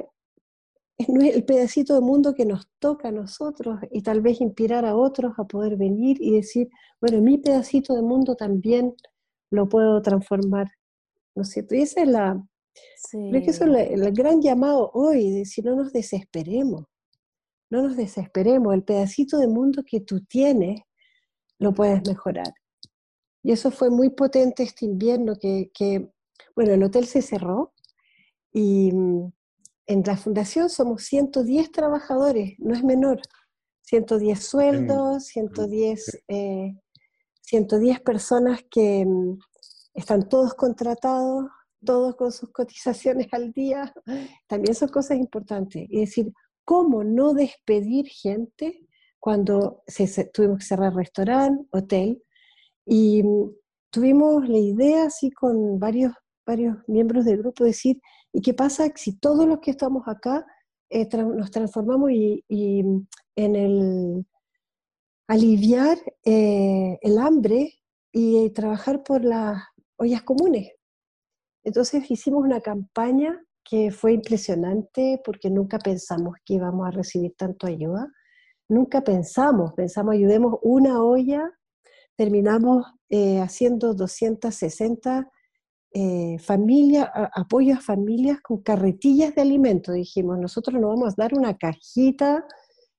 el pedacito de mundo que nos toca a nosotros y tal vez inspirar a otros a poder venir y decir, bueno, mi pedacito de mundo también lo puedo transformar. ¿No es cierto? Y esa es la, que eso es el gran llamado hoy, de si no nos desesperemos, no nos desesperemos, el pedacito de mundo que tú tienes lo puedes mejorar. Y eso fue muy potente este invierno que, que bueno, el hotel se cerró y mm, en la fundación somos 110 trabajadores, no es menor. 110 sueldos, 110, 110 eh, personas que mm, están todos contratados, todos con sus cotizaciones al día. También son cosas importantes. Es decir, ¿cómo no despedir gente cuando se, tuvimos que cerrar restaurante, hotel? Y mm, tuvimos la idea, así con varios, varios miembros del grupo, decir, ¿Y qué pasa si todos los que estamos acá eh, nos transformamos y, en el aliviar eh, el hambre y trabajar por las ollas comunes? Entonces hicimos una campaña que fue impresionante porque nunca pensamos que íbamos a recibir tanto ayuda. Nunca pensamos, pensamos ayudemos una olla, terminamos eh, haciendo 260 eh, familia, apoyo a familias con carretillas de alimentos. Dijimos, nosotros nos vamos a dar una cajita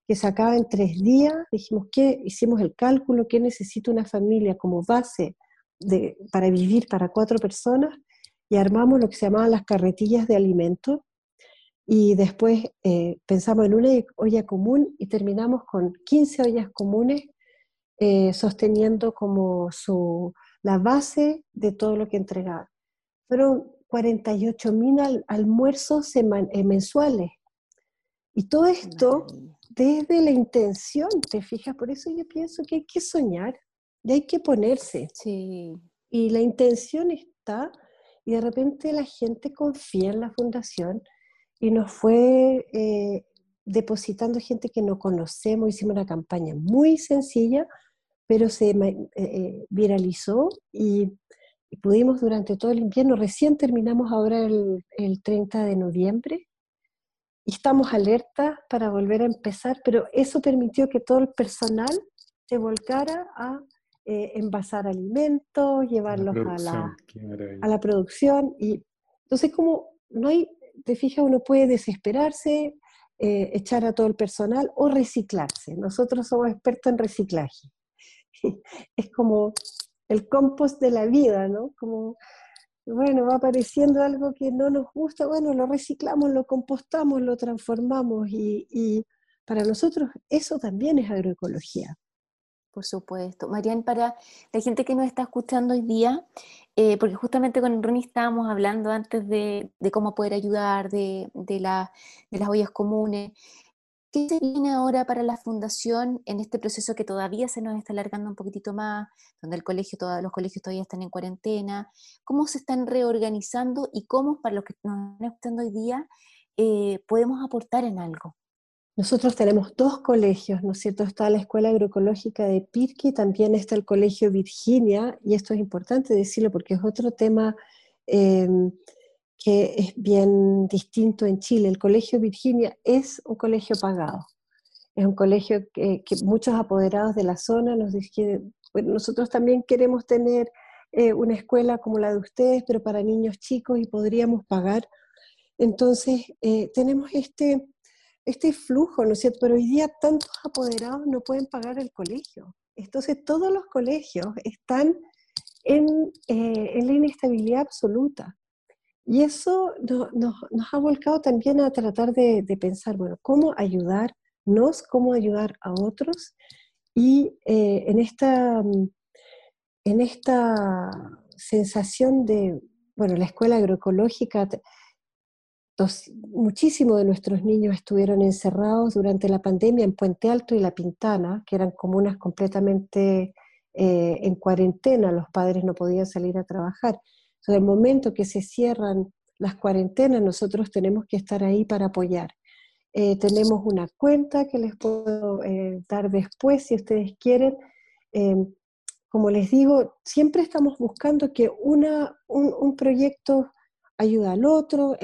que se acaba en tres días. Dijimos, ¿qué? Hicimos el cálculo, ¿qué necesita una familia como base de, para vivir para cuatro personas? Y armamos lo que se llamaban las carretillas de alimentos. Y después eh, pensamos en una olla común y terminamos con 15 ollas comunes eh, sosteniendo como su, la base de todo lo que entregaba fueron 48 mil almuerzos eh, mensuales. Y todo esto desde la intención, ¿te fijas? Por eso yo pienso que hay que soñar y hay que ponerse. Sí. Y la intención está, y de repente la gente confía en la fundación y nos fue eh, depositando gente que no conocemos. Hicimos una campaña muy sencilla, pero se eh, viralizó y y pudimos durante todo el invierno, recién terminamos ahora el, 30 de noviembre y estamos alertas para volver a empezar, pero eso permitió que todo el personal se volcara a eh, envasar alimentos, llevarlos a la, a la producción. Y entonces como no hay, te fijas, uno puede desesperarse, eh, echar a todo el personal o reciclarse. Nosotros somos expertos en reciclaje. es como el compost de la vida, ¿no? Como, bueno, va apareciendo algo que no nos gusta, bueno, lo reciclamos, lo compostamos, lo transformamos y, para nosotros eso también es agroecología. Por supuesto. Marian, para la gente que nos está escuchando hoy día, eh, porque justamente con Ronnie estábamos hablando antes de, cómo poder ayudar, de, de, de las ollas comunes, ¿Qué se viene ahora para la fundación en este proceso que todavía se nos está alargando un poquitito más, donde el colegio, todos los colegios todavía están en cuarentena? ¿Cómo se están reorganizando y cómo, para los que nos están escuchando hoy día, eh, podemos aportar en algo? Nosotros tenemos dos colegios, ¿no es cierto? Está la Escuela Agroecológica de Pirque, también está el Colegio Virginia, y esto es importante decirlo porque es otro tema em, que es bien distinto en Chile. El Colegio Virginia es un colegio pagado. Es un colegio que, muchos apoderados de la zona nos dicen, bueno, nosotros también queremos tener eh, una escuela como la de ustedes, pero para niños chicos y podríamos pagar. Entonces, eh, tenemos este, este flujo, ¿no es cierto? Pero hoy día tantos apoderados no pueden pagar el colegio. Entonces, todos los colegios están en, eh, en la inestabilidad absoluta. Y eso nos ha volcado también a tratar de, pensar, bueno, cómo ayudarnos, cómo ayudar a otros. Y eh, en, esta, en esta sensación de, bueno, la escuela agroecológica muchísimos de nuestros niños estuvieron encerrados durante la pandemia en Puente Alto y La Pintana, que eran comunas completamente eh, en cuarentena, los padres no podían salir a trabajar. En el momento que se cierran las cuarentenas, nosotros tenemos que estar ahí para apoyar. Eh, tenemos una cuenta que les puedo eh, dar después si ustedes quieren. Em, como les digo, siempre estamos buscando que un, proyecto ayuda al otro.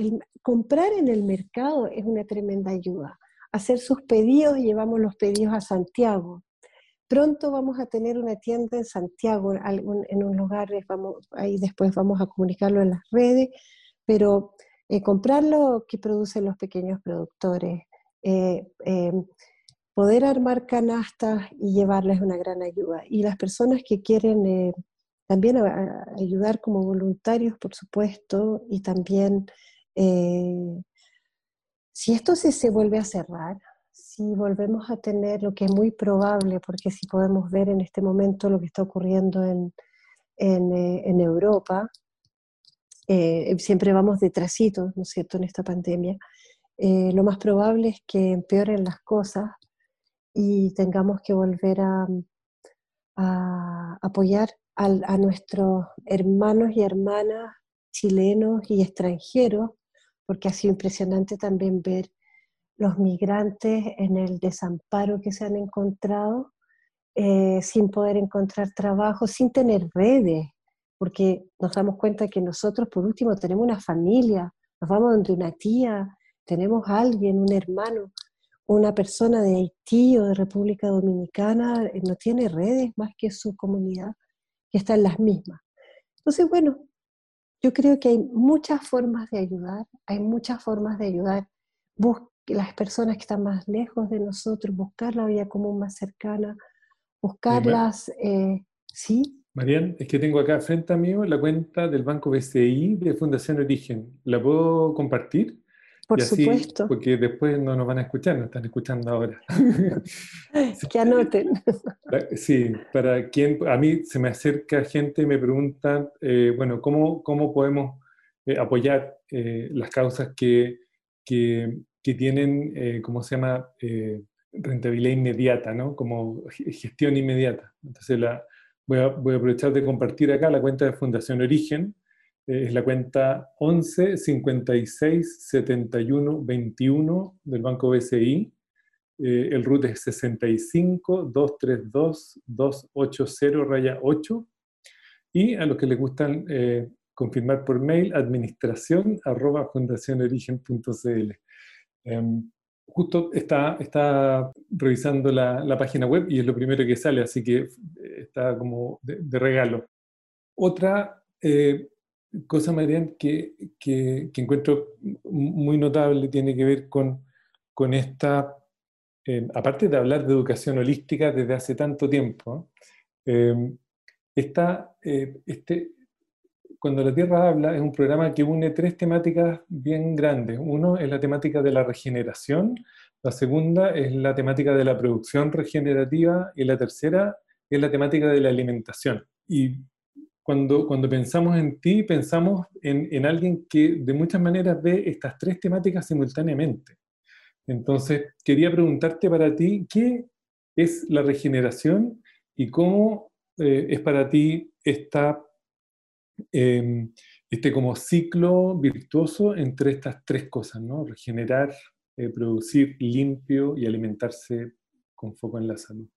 Comprar en el mercado es una tremenda ayuda. Hacer sus pedidos, llevamos los pedidos a Santiago. Pronto vamos a tener una tienda en Santiago, en un lugar, vamos, ahí después vamos a comunicarlo en las redes, pero eh, comprar lo que producen los pequeños productores, eh, em, poder armar canastas y llevarles una gran ayuda. Y las personas que quieren eh, también ayudar como voluntarios, por supuesto, y también si esto se, se vuelve a cerrar, si volvemos a tener lo que es muy probable, porque si podemos ver en este momento lo que está ocurriendo en, en Europa, eh, siempre vamos detrásito, ¿no es cierto?, en esta pandemia, eh, lo más probable es que empeoren las cosas y tengamos que volver a, apoyar a, nuestros hermanos y hermanas chilenos y extranjeros, porque ha sido impresionante también ver los migrantes en el desamparo que se han encontrado, eh, sin poder encontrar trabajo, sin tener redes, porque nos damos cuenta que nosotros, por último, tenemos una familia, nos vamos donde una tía, tenemos a alguien, un hermano, una persona de Haití o de República Dominicana, eh, no tiene redes más que su comunidad, que está en las mismas. Entonces, bueno, yo creo que hay muchas formas de ayudar, hay muchas formas de ayudar. Las personas que están más lejos de nosotros, buscar la vía común más cercana, buscarlas, eh, ¿sí? Marian, es que tengo acá frente a mí la cuenta del Banco BCI de Fundación Origen. ¿La puedo compartir? Por supuesto. Porque después no nos van a escuchar, nos están escuchando ahora. que anoten. Sí, para quien, a mí se me acerca gente y me pregunta, eh, bueno, ¿cómo, cómo podemos eh, apoyar eh, las causas que, que, que tienen, ¿cómo se llama? rentabilidad inmediata, ¿no? Como gestión inmediata. Entonces, la, Voy a, aprovechar de compartir acá la cuenta de Fundación Origen. Eh, es la cuenta 11 56 71 21 del Banco BCI. Eh, el root es 65 232 280 raya 8. Y a los que les gustan eh, confirmar por mail, administración arroba fundacionorigen.cl justo está, está revisando la, página web y es lo primero que sale, así que eh, está como de, regalo. Otra eh, cosa, Marian, que, que, encuentro muy notable tiene que ver con, con esta, eh, aparte de hablar de educación holística desde hace tanto tiempo, está este, cuando la Tierra habla es un programa que une tres temáticas bien grandes. Uno es la temática de la regeneración, la segunda es la temática de la producción regenerativa y la tercera es la temática de la alimentación. Y cuando, cuando pensamos en ti, pensamos en, en alguien que de muchas maneras ve estas tres temáticas simultáneamente. Entonces, quería preguntarte para ti, ¿qué es la regeneración y cómo eh, es para ti esta Em, este como ciclo virtuoso entre estas tres cosas, ¿no? Regenerar, eh, producir limpio y alimentarse con foco en la salud.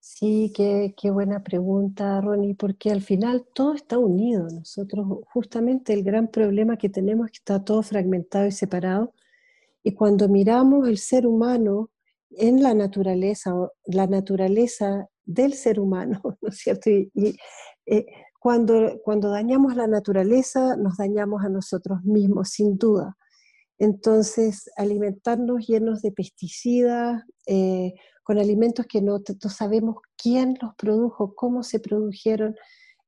Sí, qué, qué, buena pregunta, Ronnie, porque al final todo está unido. Nosotros, justamente el gran problema que tenemos es que está todo fragmentado y separado. Y cuando miramos el ser humano en la naturaleza, la naturaleza del ser humano, ¿no es cierto? Y, eh, cuando, cuando dañamos la naturaleza, nos dañamos a nosotros mismos, sin duda. Entonces, alimentarnos llenos de pesticidas, eh, con alimentos que no, sabemos quién los produjo, cómo se produjeron.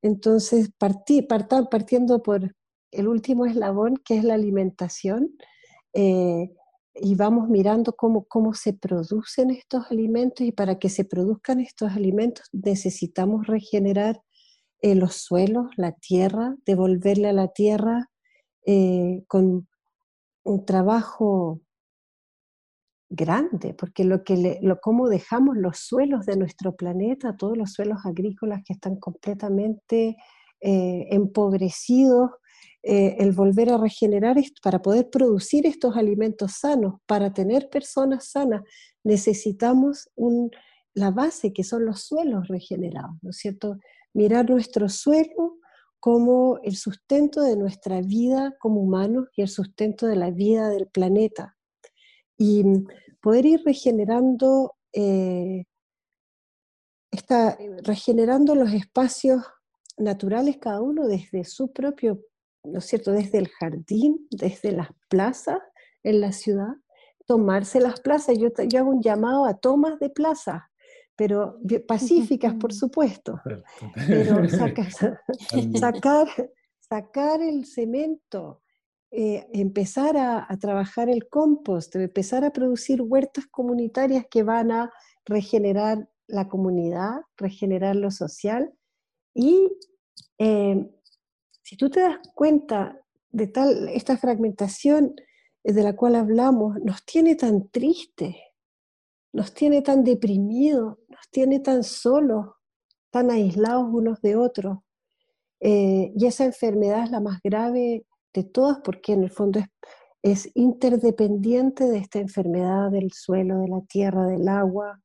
Entonces, partiendo por el último eslabón, que es la alimentación, eh, y vamos mirando cómo, cómo se producen estos alimentos, y para que se produzcan estos alimentos necesitamos regenerar eh, los suelos, la tierra, devolverle a la tierra eh, con un trabajo grande, porque lo que lo, cómo dejamos los suelos de nuestro planeta, todos los suelos agrícolas que están completamente eh, empobrecidos, el volver a regenerar para poder producir estos alimentos sanos, para tener personas sanas, necesitamos la base que son los suelos regenerados, ¿no es cierto? Mirar nuestro suelo como el sustento de nuestra vida como humanos y el sustento de la vida del planeta y poder ir regenerando, eh, regenerando los espacios naturales cada uno desde su propio, ¿no es cierto?, desde el jardín, desde las plazas en la ciudad, tomarse las plazas. Yo, yo hago un llamado a tomas de plazas, pero pacíficas, por supuesto. Pero sacar, sacar el cemento, eh, empezar a, trabajar el compost, empezar a producir huertas comunitarias que van a regenerar la comunidad, regenerar lo social. Y eh, si tú te das cuenta de tal, esta fragmentación de la cual hablamos nos tiene tan tristes, nos tiene tan deprimidos, nos tiene tan solos, tan aislados unos de otros. Eh, y esa enfermedad es la más grave de todas porque en el fondo es, interdependiente de esta enfermedad del suelo, de la tierra, del agua,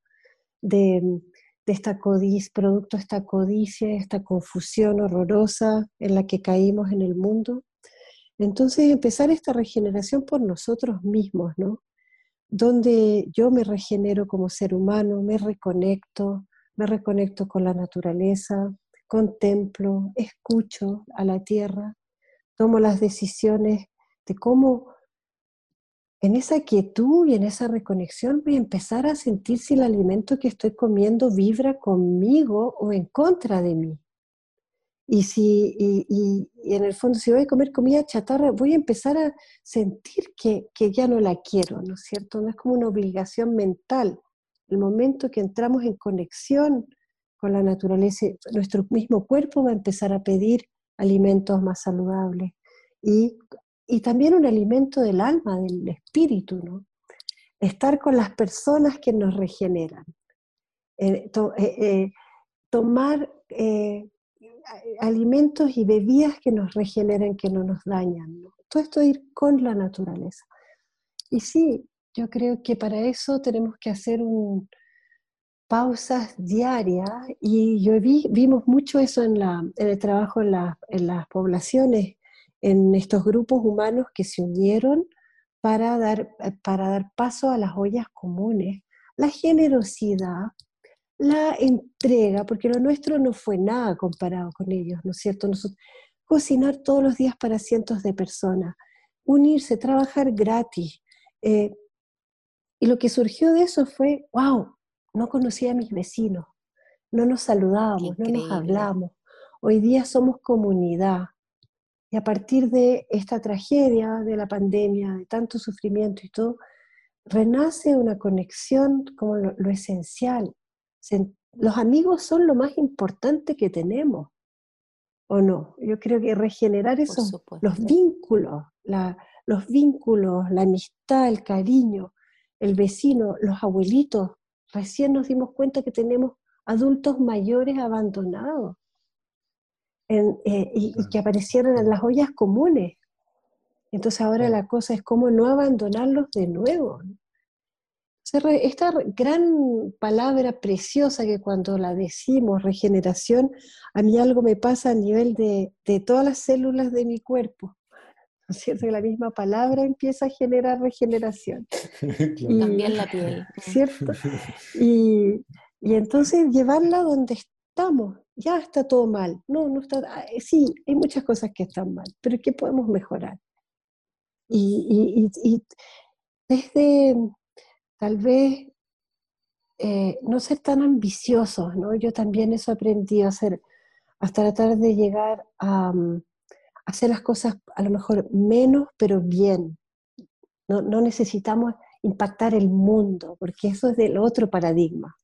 de, esta codicia, producto de esta codicia, esta confusión horrorosa en la que caímos en el mundo. Entonces empezar esta regeneración por nosotros mismos, ¿no? Donde yo me regenero como ser humano, me reconecto, me reconecto con la naturaleza, contemplo, escucho a la tierra, tomo las decisiones de cómo en esa quietud y en esa reconexión voy a empezar a sentir si el alimento que estoy comiendo vibra conmigo o en contra de mí. Y, si, y, en el fondo, si voy a comer comida chatarra, voy a empezar a sentir que, que, ya no la quiero, ¿no es cierto? No es como una obligación mental. El momento que entramos en conexión con la naturaleza, nuestro mismo cuerpo va a empezar a pedir alimentos más saludables. Y, también un alimento del alma, del espíritu, ¿no? Estar con las personas que nos regeneran. Eh, eh, eh, tomar alimentos y bebidas que nos regeneren, que no nos dañan. Todo esto ir con la naturaleza. Y sí, yo creo que para eso tenemos que hacer un, pausas diarias y yo vi, vimos mucho eso en, la, en el trabajo en, en, las poblaciones, en estos grupos humanos que se unieron para dar, para dar paso a las ollas comunes, la generosidad, la entrega, porque lo nuestro no fue nada comparado con ellos, ¿no es cierto? Nosotros, cocinar todos los días para cientos de personas, unirse, trabajar gratis. Eh, y lo que surgió de eso fue, wow, no conocía a mis vecinos, no nos saludábamos, no nos hablamos. Hoy día somos comunidad. Y a partir de esta tragedia, de la pandemia, de tanto sufrimiento y todo, renace una conexión como lo, esencial. Los amigos son lo más importante que tenemos, ¿o no? Yo creo que regenerar esos, los vínculos, los vínculos, la amistad, el cariño, el vecino, los abuelitos, Recién nos dimos cuenta que tenemos adultos mayores abandonados eh, y, que aparecieron en las ollas comunes. Entonces ahora la cosa es cómo no abandonarlos de nuevo. Esta gran palabra preciosa que cuando la decimos, regeneración, a mí algo me pasa a nivel de, de todas las células de mi cuerpo. ¿no es cierto? Que la misma palabra empieza a generar regeneración. También la piel. ¿Cierto? Y, entonces llevarla donde estamos, ya está todo mal. No, no está, ah, sí, hay muchas cosas que están mal, pero ¿qué podemos mejorar? Y, desde tal vez eh, no ser tan ambiciosos, ¿no? Yo también eso aprendí a hacer, hasta tratar de llegar a, mm, hacer las cosas a lo mejor menos, pero bien. No, necesitamos impactar el mundo, porque eso es del otro paradigma.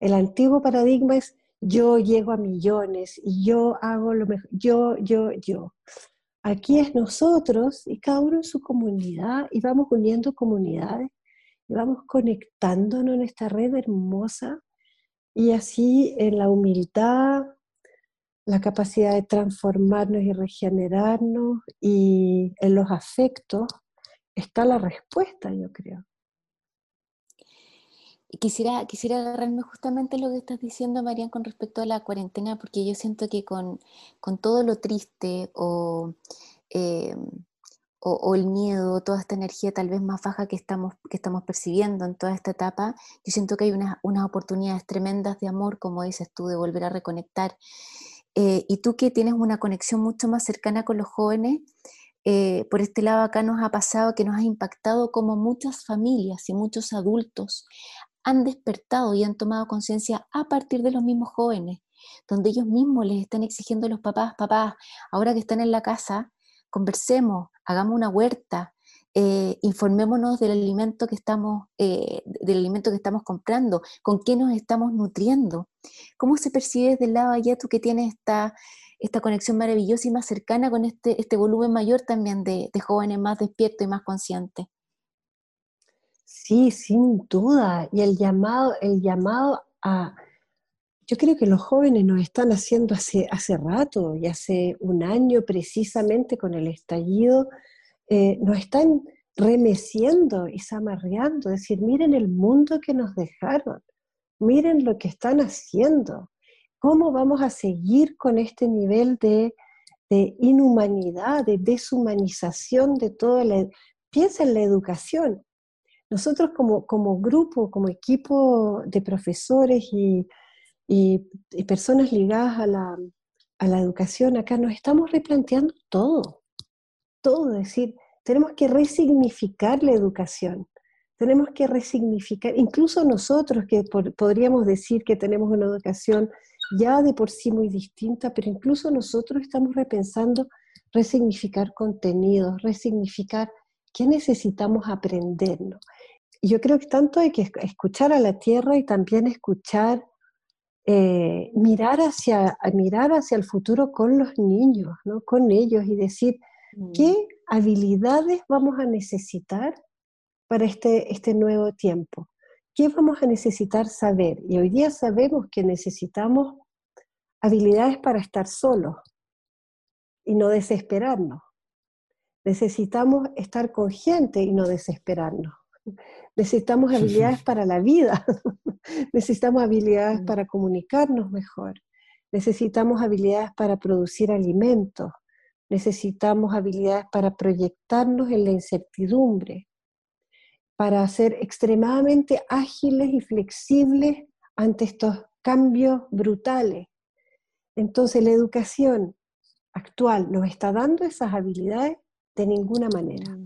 El antiguo paradigma es yo llego a millones y yo hago lo mejor, yo, yo, yo. Aquí es nosotros y cada uno en su comunidad y vamos uniendo comunidades y vamos conectándonos en esta red hermosa y así en la humildad, la capacidad de transformarnos y regenerarnos y en los afectos está la respuesta, yo creo. Quisiera, quisiera agarrarme justamente lo que estás diciendo, Marian, con respecto a la cuarentena, porque yo siento que con, todo lo triste eh, o, el miedo, toda esta energía tal vez más baja que estamos, que estamos percibiendo en toda esta etapa, yo siento que hay unas oportunidades tremendas de amor, como dices tú, de volver a reconectar. Eh, y tú que tienes una conexión mucho más cercana con los jóvenes, eh, por este lado acá nos ha pasado que nos ha impactado como muchas familias y muchos adultos han despertado y han tomado conciencia a partir de los mismos jóvenes, donde ellos mismos les están exigiendo a los papás, papás, ahora que están en la casa, conversemos, hagamos una huerta, eh, informémonos del alimento que estamos, eh, del alimento que estamos comprando, con qué nos estamos nutriendo. ¿Cómo se percibe desde el lado allá tú que tienes esta, esta conexión maravillosa y más cercana con este, este volumen mayor también de, de jóvenes más despiertos y más conscientes? Sí, sin duda. Y el llamado, el llamado a... Yo creo que los jóvenes nos están haciendo hace, hace rato y hace un año precisamente con el estallido, eh, nos están remeciendo y zamarreando, decir, miren el mundo que nos dejaron, miren lo que están haciendo, cómo vamos a seguir con este nivel de, de inhumanidad, de deshumanización de toda la... Piensa en la educación, nosotros como, como grupo, como equipo de profesores y, personas ligadas a la, a la educación acá, nos estamos replanteando todo, todo, es decir, tenemos que resignificar la educación, tenemos que resignificar, incluso nosotros que podríamos decir que tenemos una educación ya de por sí muy distinta, pero incluso nosotros estamos repensando resignificar contenidos, resignificar qué necesitamos aprendernos. Yo creo que tanto hay que escuchar a la tierra y también escuchar, eh, mirar, hacia, mirar hacia el futuro con los niños, ¿no? con ellos y decir, mm. ¿qué habilidades vamos a necesitar para este, este nuevo tiempo? ¿Qué vamos a necesitar saber? Y hoy día sabemos que necesitamos habilidades para estar solos y no desesperarnos. Necesitamos estar con gente y no desesperarnos. Necesitamos habilidades para la vida, necesitamos habilidades mm. para comunicarnos mejor, necesitamos habilidades para producir alimentos, necesitamos habilidades para proyectarnos en la incertidumbre, para ser extremadamente ágiles y flexibles ante estos cambios brutales. Entonces la educación actual nos está dando esas habilidades de ninguna manera.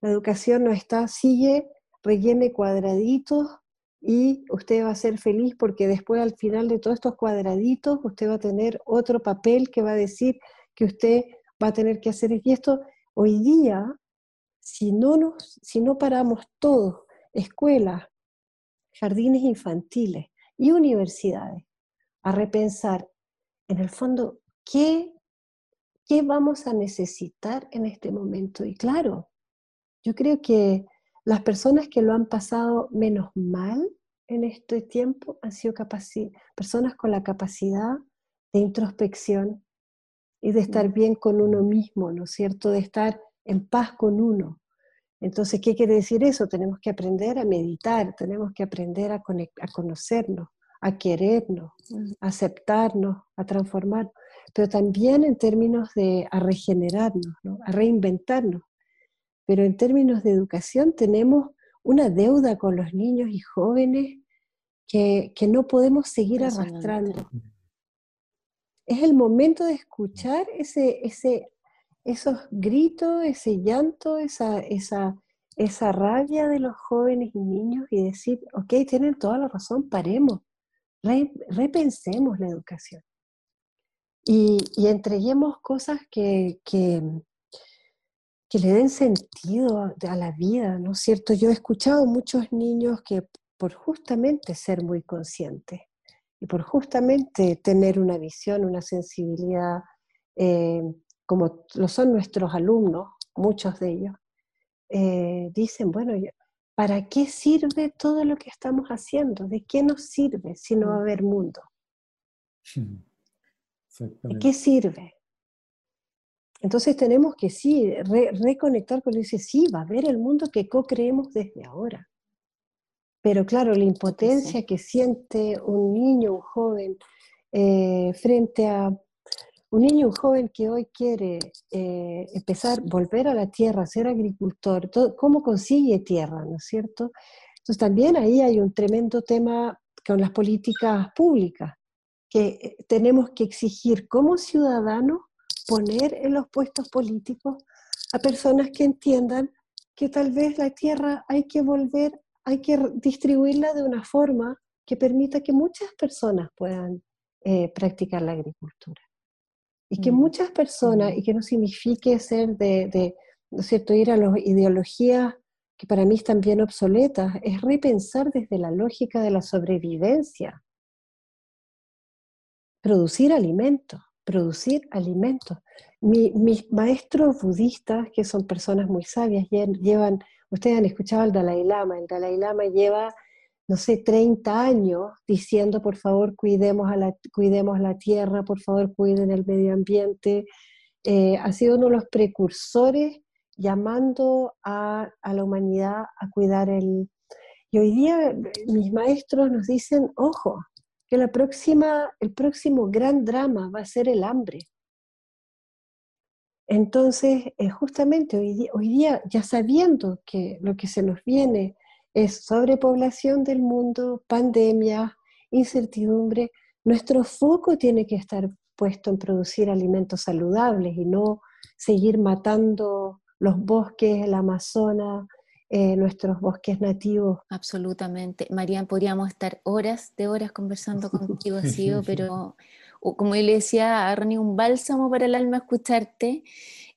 La educación no está, sigue, rellene cuadraditos y usted va a ser feliz porque después al final de todos estos cuadraditos usted va a tener otro papel que va a decir que usted va a tener que hacer. Y esto hoy día, si no, nos, si no paramos todos, escuelas, jardines infantiles y universidades, a repensar en el fondo qué, qué vamos a necesitar en este momento. Y claro, yo creo que las personas que lo han pasado menos mal en este tiempo han sido personas con la capacidad de introspección y de estar mm. bien con uno mismo, ¿no es cierto? De estar en paz con uno. Entonces, ¿qué quiere decir eso? Tenemos que aprender a meditar, tenemos que aprender a, a conocernos, a querernos, mm. a aceptarnos, a transformarnos, pero también en términos de a regenerarnos, a reinventarnos pero en términos de educación tenemos una deuda con los niños y jóvenes que, no podemos seguir arrastrando. Es el momento de escuchar ese, ese, esos gritos, ese llanto, esa, esa, esa rabia de los jóvenes y niños y decir, ok, tienen toda la razón, paremos, repensemos la educación. Y, y entreguemos cosas que, que le den sentido a, la vida, ¿no es cierto? Yo he escuchado muchos niños que por justamente ser muy conscientes y por justamente tener una visión, una sensibilidad, eh, como lo son nuestros alumnos, muchos de ellos, eh, dicen, bueno, ¿para qué sirve todo lo que estamos haciendo? ¿De qué nos sirve si no va a haber mundo? ¿De qué sirve? Entonces tenemos que sí, reconectar con ese, sí, va a haber el mundo que co-creemos desde ahora. Pero claro, la impotencia que siente un niño, un joven, eh, frente a un niño, un joven que hoy quiere eh, empezar, volver a la tierra, ser agricultor, ¿cómo consigue tierra, no es cierto? Entonces también ahí hay un tremendo tema con las políticas públicas, que eh, tenemos que exigir como ciudadanos poner en los puestos políticos a personas que entiendan que tal vez la tierra hay que volver, hay que distribuirla de una forma que permita que muchas personas puedan eh, practicar la agricultura. Y que mm. muchas personas, mm. y que no signifique ser de, ¿no es cierto?, ir a las ideologías que para mí están bien obsoletas, es repensar desde la lógica de la sobrevivencia. Producir alimentos, producir alimentos. mis maestros budistas, que son personas muy sabias, llevan, ustedes han escuchado al Dalai Lama, el Dalai Lama lleva, no sé, 30 años diciendo, por favor, cuidemos, a la, cuidemos la tierra, por favor, cuiden el medio ambiente. Eh, ha sido uno de los precursores llamando a, a la humanidad a cuidar el... Y hoy día mis maestros nos dicen, ojo, que la próxima, el próximo gran drama va a ser el hambre. Entonces, eh, justamente hoy día, hoy día, ya sabiendo que lo que se nos viene es sobrepoblación del mundo, pandemia, incertidumbre, nuestro foco tiene que estar puesto en producir alimentos saludables y no seguir matando los bosques, el Amazonas, eh, nuestros bosques nativos. Absolutamente. Marían, podríamos estar horas de horas conversando contigo, sido, pero como yo le decía a Ronnie, un bálsamo para el alma escucharte.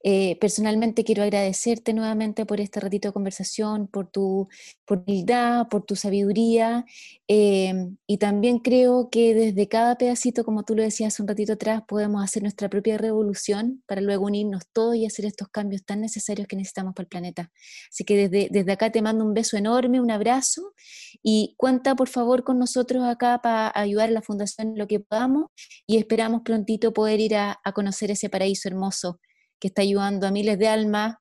Eh, personalmente quiero agradecerte nuevamente por este ratito de conversación, por tu humildad, por tu sabiduría em, y también creo que desde cada pedacito, como tú lo decías un ratito atrás, podemos hacer nuestra propia revolución para luego unirnos todos y hacer estos cambios tan necesarios que necesitamos para el planeta. Así que desde, desde acá te mando un beso enorme, un abrazo y cuenta por favor con nosotros acá para ayudar a la fundación en lo que podamos y esperamos prontito poder ir a, a conocer ese paraíso hermoso que está ayudando a miles de almas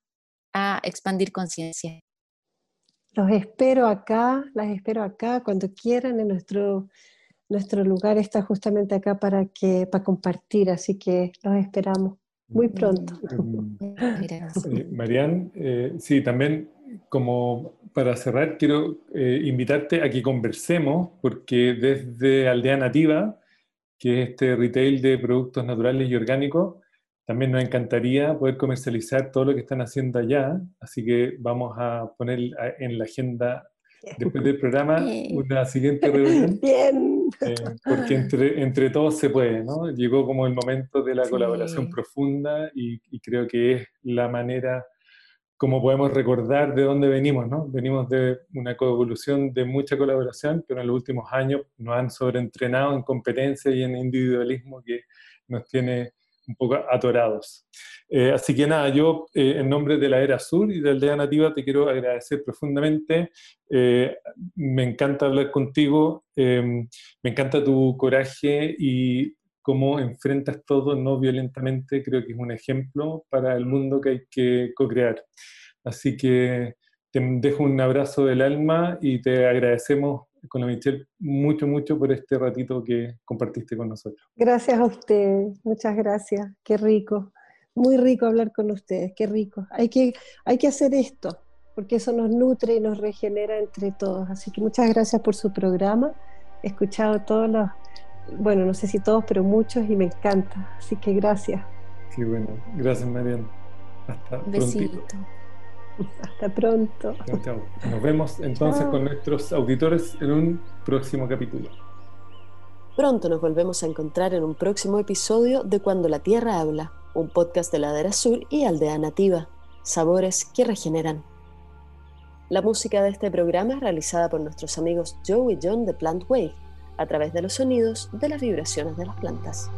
a expandir conciencia. Los espero acá, las espero acá cuando quieran en nuestro nuestro lugar está justamente acá para que para compartir, así que los esperamos muy pronto. Eh, Marian, eh, sí, también como para cerrar quiero eh, invitarte a que conversemos porque desde Aldea Nativa, que es este retail de productos naturales y orgánicos, también nos encantaría poder comercializar todo lo que están haciendo allá, así que vamos a poner en la agenda después del programa una siguiente reunión. Bien. Eh, porque entre, entre todos se puede, ¿no? Llegó como el momento de la colaboración profunda y, y, creo que es la manera como podemos recordar de dónde venimos, ¿no? Venimos de una coevolución de mucha colaboración, pero en los últimos años nos han sobreentrenado en competencia y en individualismo que nos tiene un poco atorados. Eh, así que nada, yo eh, en nombre de la Era Sur y de Aldea Nativa te quiero agradecer profundamente. Eh, me encanta hablar contigo, me encanta tu coraje y cómo enfrentas todo no violentamente. Creo que es un ejemplo para el mundo que hay que co-crear. Así que te dejo un abrazo del alma y te agradecemos con la Michelle mucho, mucho por este ratito que compartiste con nosotros. Gracias a usted, muchas gracias, qué rico, muy rico hablar con ustedes, qué rico. Hay que, hay que hacer esto, porque eso nos nutre y nos regenera entre todos. Así que muchas gracias por su programa. He escuchado todos los, bueno, no sé si todos, pero muchos y me encanta. Así que gracias. Qué bueno, gracias Mariana. Hasta Besito. Hasta pronto. Nos vemos entonces con nuestros auditores en un próximo capítulo. Pronto nos volvemos a encontrar en un próximo episodio de Cuando la Tierra habla, un podcast de Ladera Sur y Aldea Nativa, sabores que regeneran. La música de este programa es realizada por nuestros amigos Joe y John de Plant Wave, a través de los sonidos de las vibraciones de las plantas.